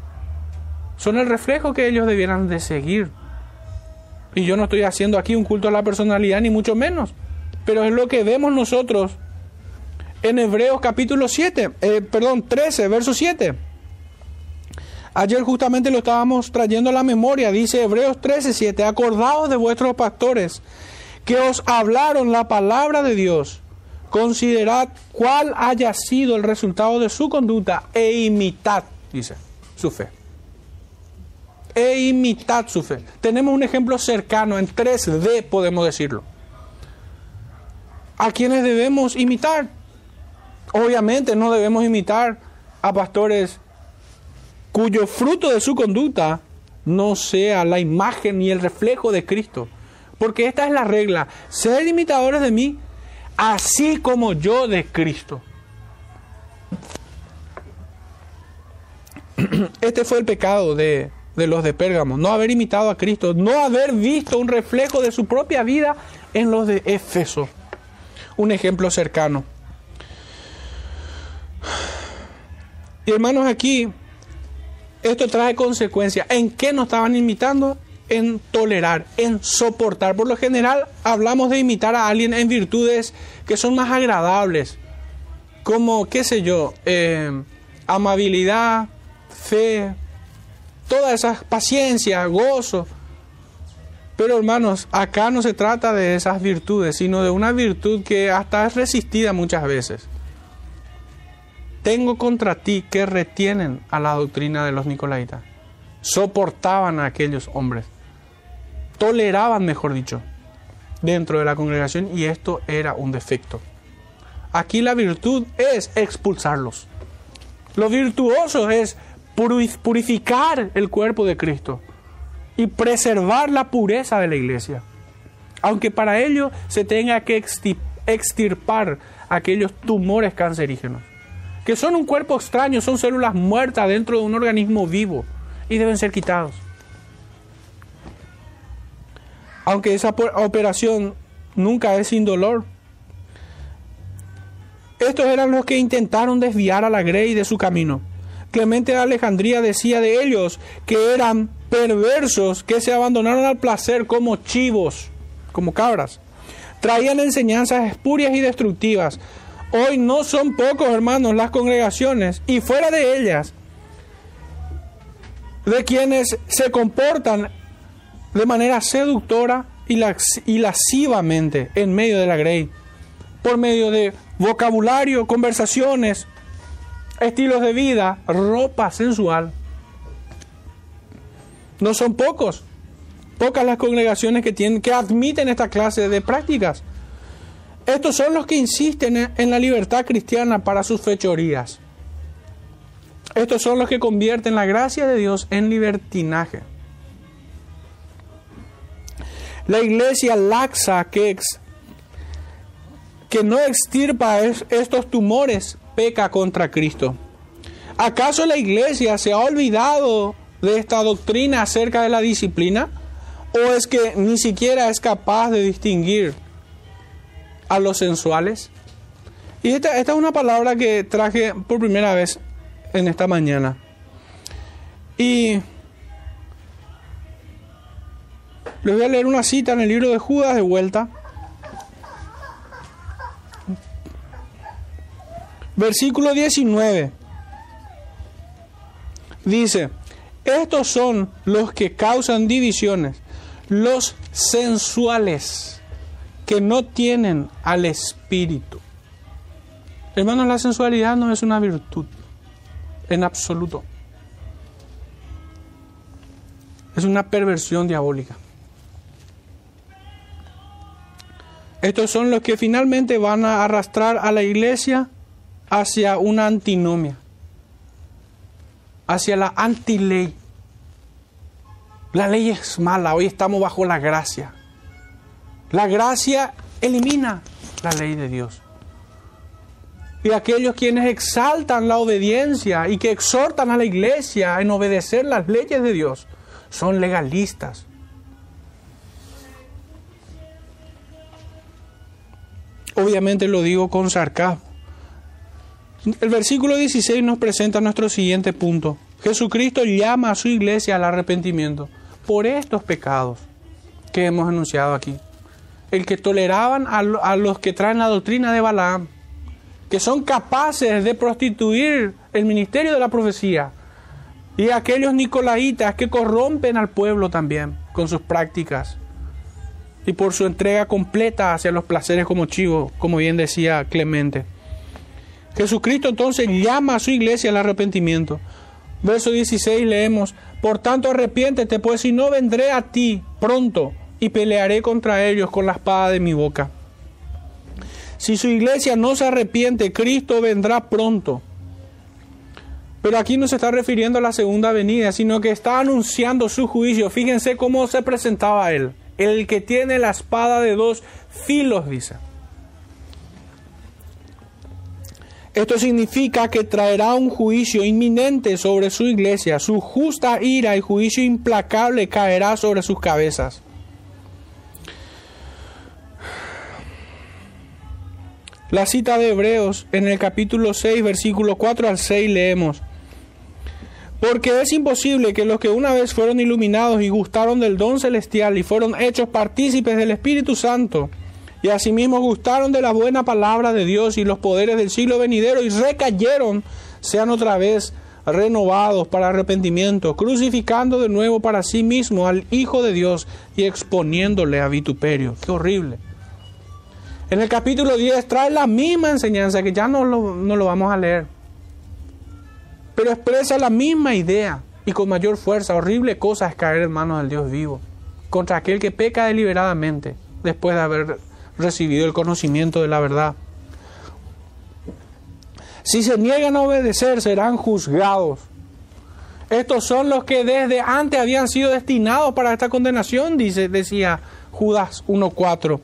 son el reflejo que ellos debieran de seguir. Y yo no estoy haciendo aquí un culto a la personalidad, ni mucho menos. Pero es lo que vemos nosotros en Hebreos capítulo 7, eh, perdón, 13, verso 7. Ayer justamente lo estábamos trayendo a la memoria, dice Hebreos 13, 7, acordaos de vuestros pastores que os hablaron la palabra de Dios, considerad cuál haya sido el resultado de su conducta e imitad, dice, su fe. E imitad su fe. Tenemos un ejemplo cercano, en 3D podemos decirlo. ¿A quienes debemos imitar? Obviamente no debemos imitar a pastores cuyo fruto de su conducta no sea la imagen ni el reflejo de Cristo. Porque esta es la regla, ser imitadores de mí, así como yo de Cristo. Este fue el pecado de, los de Pérgamo, no haber imitado a Cristo, no haber visto un reflejo de su propia vida en los de Éfeso. Un ejemplo cercano. Y hermanos, aquí esto trae consecuencias. ¿En qué nos estaban imitando? En tolerar, en soportar. Por lo general hablamos de imitar a alguien en virtudes que son más agradables, como, qué sé yo, eh, amabilidad, fe, todas esas paciencia, gozo. Pero hermanos, acá no se trata de esas virtudes, sino de una virtud que hasta es resistida muchas veces tengo contra ti que retienen a la doctrina de los nicolaitas. Soportaban a aquellos hombres, toleraban, mejor dicho, dentro de la congregación y esto era un defecto. Aquí la virtud es expulsarlos. Lo virtuoso es purificar el cuerpo de Cristo y preservar la pureza de la iglesia. Aunque para ello se tenga que extirpar aquellos tumores cancerígenos que son un cuerpo extraño, son células muertas dentro de un organismo vivo y deben ser quitados. Aunque esa operación nunca es sin dolor. Estos eran los que intentaron desviar a la Grey de su camino. Clemente de Alejandría decía de ellos que eran perversos que se abandonaron al placer como chivos, como cabras. Traían enseñanzas espurias y destructivas, Hoy no son pocos, hermanos, las congregaciones y fuera de ellas, de quienes se comportan de manera seductora y, lascivamente en medio de la grey, por medio de vocabulario, conversaciones, estilos de vida, ropa sensual. No son pocos, pocas las congregaciones que, tienen, que admiten esta clase de prácticas. Estos son los que insisten en la libertad cristiana para sus fechorías. Estos son los que convierten la gracia de Dios en libertinaje. La iglesia laxa que, que no extirpa estos tumores peca contra Cristo. ¿Acaso la iglesia se ha olvidado de esta doctrina acerca de la disciplina? ¿O es que ni siquiera es capaz de distinguir a los sensuales. Y esta, esta es una palabra que traje por primera vez en esta mañana. Y les voy a leer una cita en el libro de Judas de vuelta. Versículo 19. Dice, estos son los que causan divisiones, los sensuales que no tienen al Espíritu. Hermanos, la sensualidad no es una virtud, en absoluto. Es una perversión diabólica. Estos son los que finalmente van a arrastrar a la iglesia hacia una antinomia, hacia la antiley. La ley es mala, hoy estamos bajo la gracia. La gracia elimina la ley de Dios. Y aquellos quienes exaltan la obediencia y que exhortan a la iglesia en obedecer las leyes de Dios son legalistas. Obviamente lo digo con sarcasmo. El versículo 16 nos presenta nuestro siguiente punto. Jesucristo llama a su iglesia al arrepentimiento por estos pecados que hemos enunciado aquí. El que toleraban a, los que traen la doctrina de Balaam, que son capaces de prostituir el ministerio de la profecía, y aquellos nicolaitas que corrompen al pueblo también con sus prácticas y por su entrega completa hacia los placeres como chivos, como bien decía Clemente. Jesucristo entonces llama a su iglesia al arrepentimiento. Verso 16 leemos, por tanto arrepiéntete, pues si no vendré a ti pronto y pelearé contra ellos con la espada de mi boca. Si su iglesia no se arrepiente, Cristo vendrá pronto. Pero aquí no se está refiriendo a la segunda venida, sino que está anunciando su juicio. Fíjense cómo se presentaba él. El que tiene la espada de dos filos, dice. Esto significa que traerá un juicio inminente sobre su iglesia. Su justa ira y juicio implacable caerá sobre sus cabezas. La cita de Hebreos en el capítulo 6, versículo 4 al 6 leemos. Porque es imposible que los que una vez fueron iluminados y gustaron del don celestial y fueron hechos partícipes del Espíritu Santo, y asimismo gustaron de la buena palabra de Dios y los poderes del siglo venidero y recayeron, sean otra vez renovados para arrepentimiento, crucificando de nuevo para sí mismo al Hijo de Dios y exponiéndole a vituperio. Qué horrible. En el capítulo 10 trae la misma enseñanza que ya no lo, no lo vamos a leer, pero expresa la misma idea y con mayor fuerza. Horrible cosa es caer en manos del Dios vivo contra aquel que peca deliberadamente después de haber recibido el conocimiento de la verdad. Si se niegan a obedecer, serán juzgados. Estos son los que desde antes habían sido destinados para esta condenación, dice, decía Judas 1.4.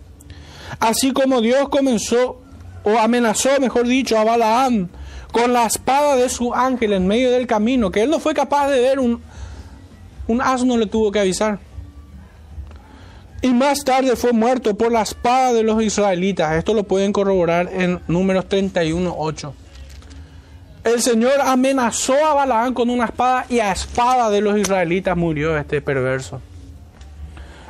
Así como Dios comenzó o amenazó, mejor dicho, a Balaam con la espada de su ángel en medio del camino, que él no fue capaz de ver, un, asno le tuvo que avisar y más tarde fue muerto por la espada de los israelitas. Esto lo pueden corroborar en números 31.8. El Señor amenazó a Balaán con una espada y a espada de los israelitas murió este perverso.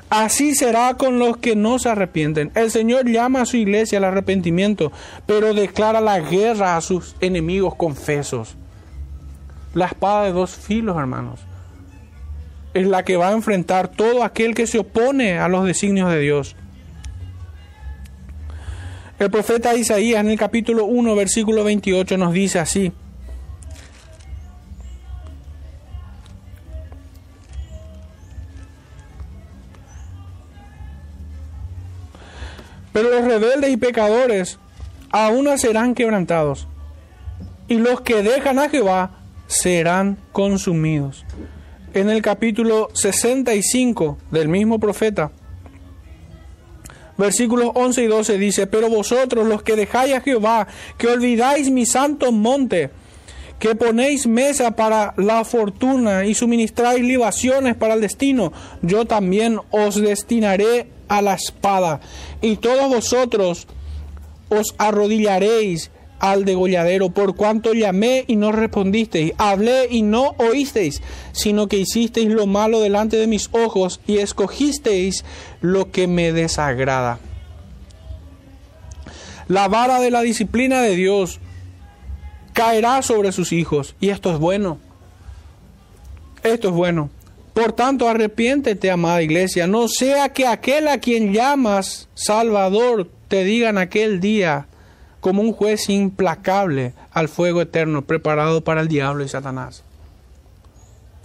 Así será con los que no se arrepienten. El Señor llama a su iglesia al arrepentimiento, pero declara la guerra a sus enemigos confesos. La espada de dos filos, hermanos es la que va a enfrentar todo aquel que se opone a los designios de Dios. El profeta Isaías en el capítulo 1, versículo 28 nos dice así. Pero los rebeldes y pecadores aún serán quebrantados, y los que dejan a Jehová serán consumidos en el capítulo 65 del mismo profeta. Versículos 11 y 12 dice, pero vosotros los que dejáis a Jehová, que olvidáis mi santo monte, que ponéis mesa para la fortuna y suministráis libaciones para el destino, yo también os destinaré a la espada, y todos vosotros os arrodillaréis al degolladero, por cuanto llamé y no respondisteis, hablé y no oísteis, sino que hicisteis lo malo delante de mis ojos y escogisteis lo que me desagrada. La vara de la disciplina de Dios caerá sobre sus hijos, y esto es bueno. Esto es bueno. Por tanto, arrepiéntete, amada iglesia, no sea que aquel a quien llamas Salvador te diga en aquel día, como un juez implacable al fuego eterno preparado para el diablo y Satanás.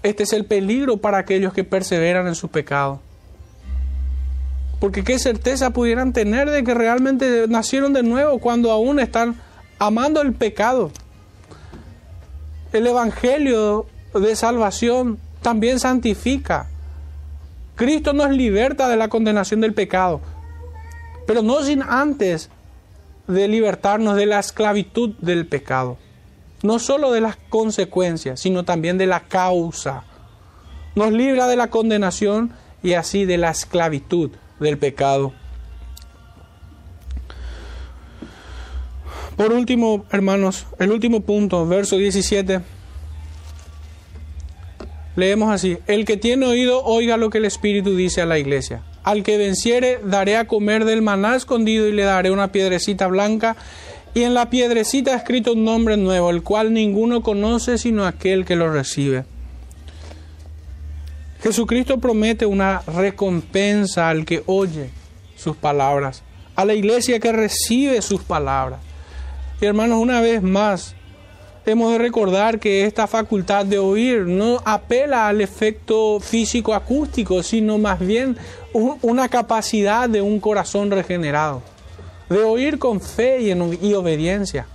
Este es el peligro para aquellos que perseveran en su pecado. Porque qué certeza pudieran tener de que realmente nacieron de nuevo cuando aún están amando el pecado. El Evangelio de salvación también santifica. Cristo nos liberta de la condenación del pecado, pero no sin antes de libertarnos de la esclavitud del pecado. No solo de las consecuencias, sino también de la causa. Nos libra de la condenación y así de la esclavitud del pecado. Por último, hermanos, el último punto, verso 17. Leemos así, el que tiene oído, oiga lo que el Espíritu dice a la iglesia. Al que venciere, daré a comer del maná escondido y le daré una piedrecita blanca y en la piedrecita escrito un nombre nuevo, el cual ninguno conoce sino aquel que lo recibe. Jesucristo promete una recompensa al que oye sus palabras, a la iglesia que recibe sus palabras. Y hermanos, una vez más, hemos de recordar que esta facultad de oír no apela al efecto físico acústico, sino más bien una capacidad de un corazón regenerado, de oír con fe y, y obediencia.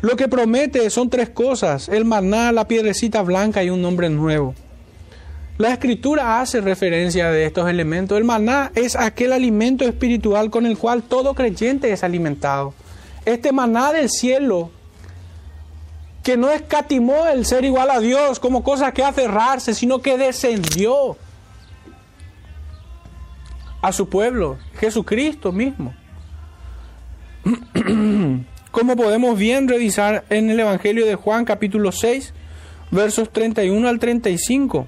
Lo que promete son tres cosas, el maná, la piedrecita blanca y un nombre nuevo. La escritura hace referencia de estos elementos. El maná es aquel alimento espiritual con el cual todo creyente es alimentado. Este maná del cielo, que no escatimó el ser igual a Dios como cosa que aferrarse, sino que descendió a su pueblo, Jesucristo mismo. Como podemos bien revisar en el Evangelio de Juan capítulo 6, versos 31 al 35.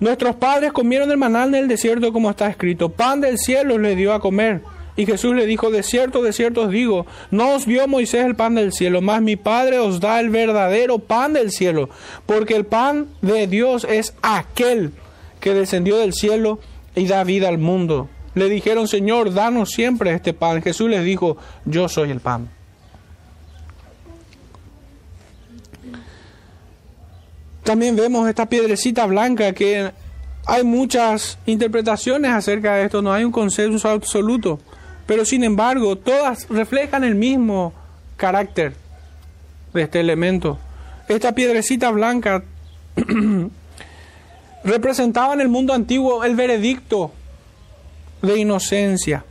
Nuestros padres comieron el maná en el desierto como está escrito. Pan del cielo le dio a comer. Y Jesús le dijo, de cierto, de cierto os digo, no os dio Moisés el pan del cielo, mas mi Padre os da el verdadero pan del cielo, porque el pan de Dios es aquel que descendió del cielo y da vida al mundo. Le dijeron, Señor, danos siempre este pan. Jesús les dijo, yo soy el pan. También vemos esta piedrecita blanca que hay muchas interpretaciones acerca de esto, no hay un consenso absoluto, pero sin embargo todas reflejan el mismo carácter de este elemento. Esta piedrecita blanca representaba en el mundo antiguo el veredicto de inocencia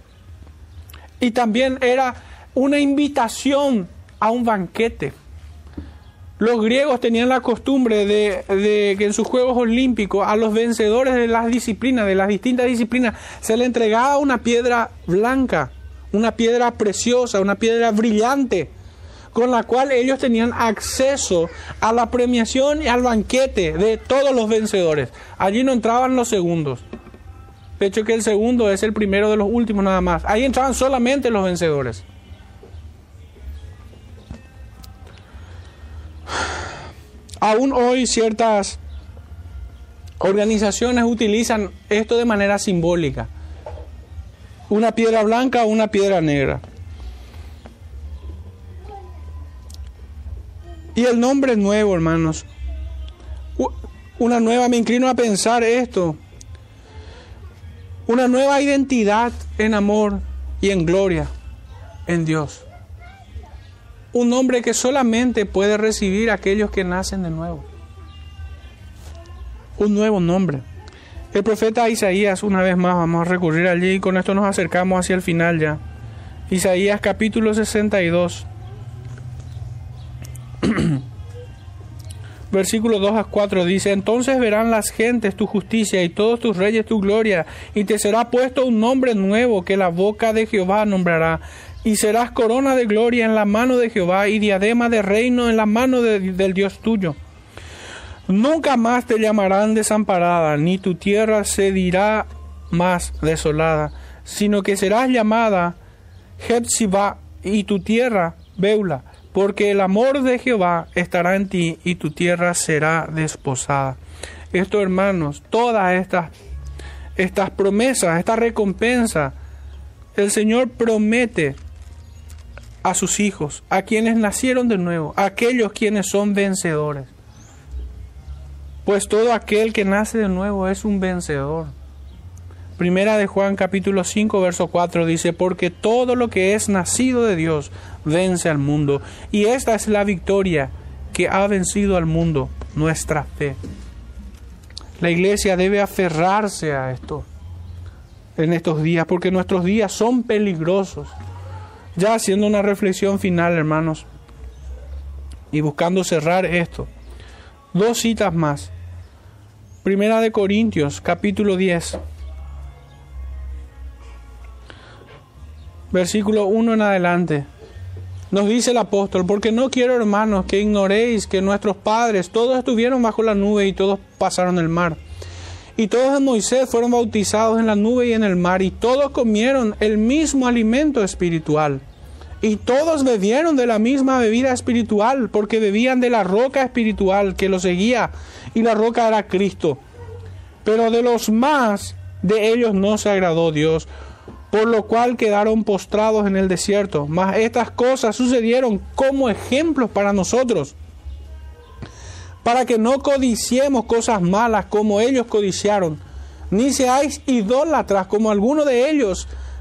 y también era una invitación a un banquete. Los griegos tenían la costumbre de, que en sus Juegos Olímpicos a los vencedores de las disciplinas, de las distintas disciplinas, se le entregaba una piedra blanca, una piedra preciosa, una piedra brillante, con la cual ellos tenían acceso a la premiación y al banquete de todos los vencedores. Allí no entraban los segundos. De hecho que el segundo es el primero de los últimos nada más. Ahí entraban solamente los vencedores. Aún hoy ciertas organizaciones utilizan esto de manera simbólica. Una piedra blanca o una piedra negra. Y el nombre nuevo, hermanos. Una nueva, me inclino a pensar esto. Una nueva identidad en amor y en gloria en Dios un nombre que solamente puede recibir aquellos que nacen de nuevo. Un nuevo nombre. El profeta Isaías, una vez más, vamos a recurrir allí y con esto nos acercamos hacia el final ya. Isaías capítulo 62. Versículo 2 a 4 dice, entonces verán las gentes tu justicia y todos tus reyes tu gloria, y te será puesto un nombre nuevo que la boca de Jehová nombrará y serás corona de gloria en la mano de Jehová y diadema de reino en la mano del Dios tuyo. Nunca más te llamarán desamparada, ni tu tierra se dirá más desolada, sino que serás llamada Hepzibah y tu tierra Beula, porque el amor de Jehová estará en ti y tu tierra será desposada. Esto, hermanos, todas estas, estas promesas, esta recompensa, el Señor promete a sus hijos, a quienes nacieron de nuevo, a aquellos quienes son vencedores. Pues todo aquel que nace de nuevo es un vencedor. Primera de Juan capítulo 5 verso 4 dice, porque todo lo que es nacido de Dios vence al mundo. Y esta es la victoria que ha vencido al mundo, nuestra fe. La iglesia debe aferrarse a esto en estos días, porque nuestros días son peligrosos. Ya haciendo una reflexión final, hermanos, y buscando cerrar esto, dos citas más. Primera de Corintios, capítulo 10. versículo 1 en adelante. Nos dice el apóstol, porque no quiero hermanos que ignoréis que nuestros padres todos estuvieron bajo la nube y todos pasaron el mar. Y todos en Moisés fueron bautizados en la nube y en el mar, y todos comieron el mismo alimento espiritual. Y todos bebieron de la misma bebida espiritual, porque bebían de la roca espiritual que los seguía, y la roca era Cristo. Pero de los más de ellos no se agradó Dios, por lo cual quedaron postrados en el desierto. Mas estas cosas sucedieron como ejemplos para nosotros, para que no codiciemos cosas malas como ellos codiciaron, ni seáis idólatras como alguno de ellos.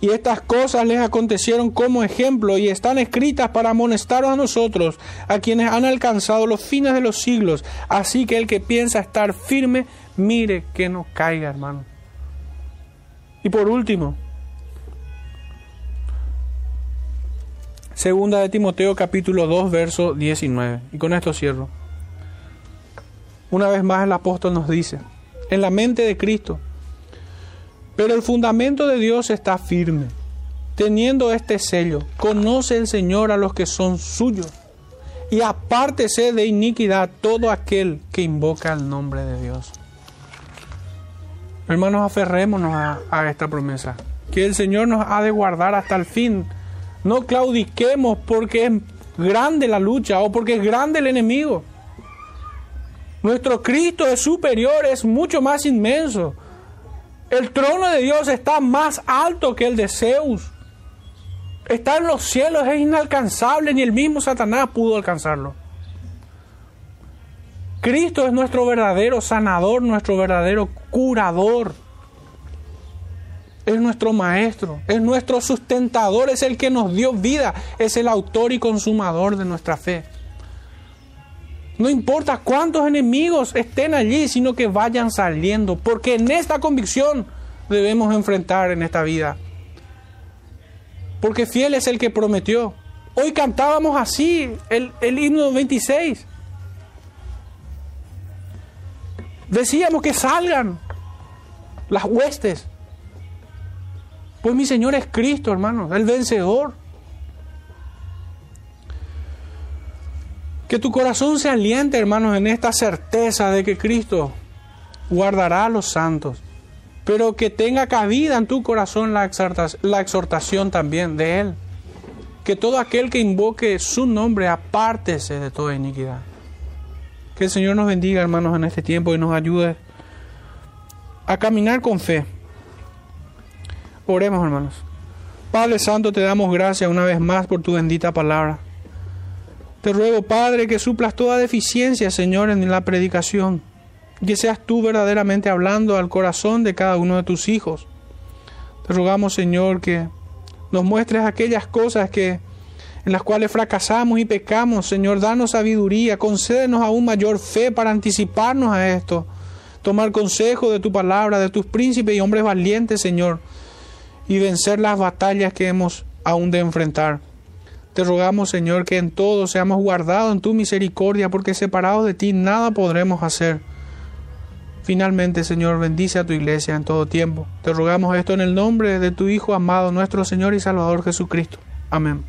Y estas cosas les acontecieron como ejemplo y están escritas para amonestaros a nosotros, a quienes han alcanzado los fines de los siglos. Así que el que piensa estar firme, mire que no caiga, hermano. Y por último, Segunda de Timoteo capítulo 2 verso 19. Y con esto cierro. Una vez más el apóstol nos dice, en la mente de Cristo, pero el fundamento de Dios está firme. Teniendo este sello, conoce el Señor a los que son suyos y apártese de iniquidad todo aquel que invoca el nombre de Dios. Hermanos, aferrémonos a, a esta promesa, que el Señor nos ha de guardar hasta el fin no claudiquemos porque es grande la lucha o porque es grande el enemigo. Nuestro Cristo es superior, es mucho más inmenso. El trono de Dios está más alto que el de Zeus. Está en los cielos, es inalcanzable, ni el mismo Satanás pudo alcanzarlo. Cristo es nuestro verdadero sanador, nuestro verdadero curador es nuestro maestro, es nuestro sustentador, es el que nos dio vida, es el autor y consumador de nuestra fe. No importa cuántos enemigos estén allí, sino que vayan saliendo, porque en esta convicción debemos enfrentar en esta vida. Porque fiel es el que prometió. Hoy cantábamos así el, el himno 26. Decíamos que salgan las huestes pues mi Señor es Cristo, hermano, el vencedor. Que tu corazón se aliente, hermanos, en esta certeza de que Cristo guardará a los santos, pero que tenga cabida en tu corazón la exhortación, también de Él. Que todo aquel que invoque su nombre apártese de toda iniquidad. Que el Señor nos bendiga, hermanos, en este tiempo y nos ayude a caminar con fe. Oremos, hermanos. Padre Santo, te damos gracias una vez más por tu bendita palabra. Te ruego, Padre, que suplas toda deficiencia, Señor, en la predicación. Que seas tú verdaderamente hablando al corazón de cada uno de tus hijos. Te rogamos, Señor, que nos muestres aquellas cosas que en las cuales fracasamos y pecamos, Señor, danos sabiduría, concédenos aún mayor fe para anticiparnos a esto, tomar consejo de tu palabra, de tus príncipes y hombres valientes, Señor, y vencer las batallas que hemos aún de enfrentar. Te rogamos, Señor, que en todo seamos guardados en tu misericordia, porque separados de ti nada podremos hacer. Finalmente, Señor, bendice a tu iglesia en todo tiempo. Te rogamos esto en el nombre de tu Hijo amado, nuestro Señor y Salvador Jesucristo. Amén.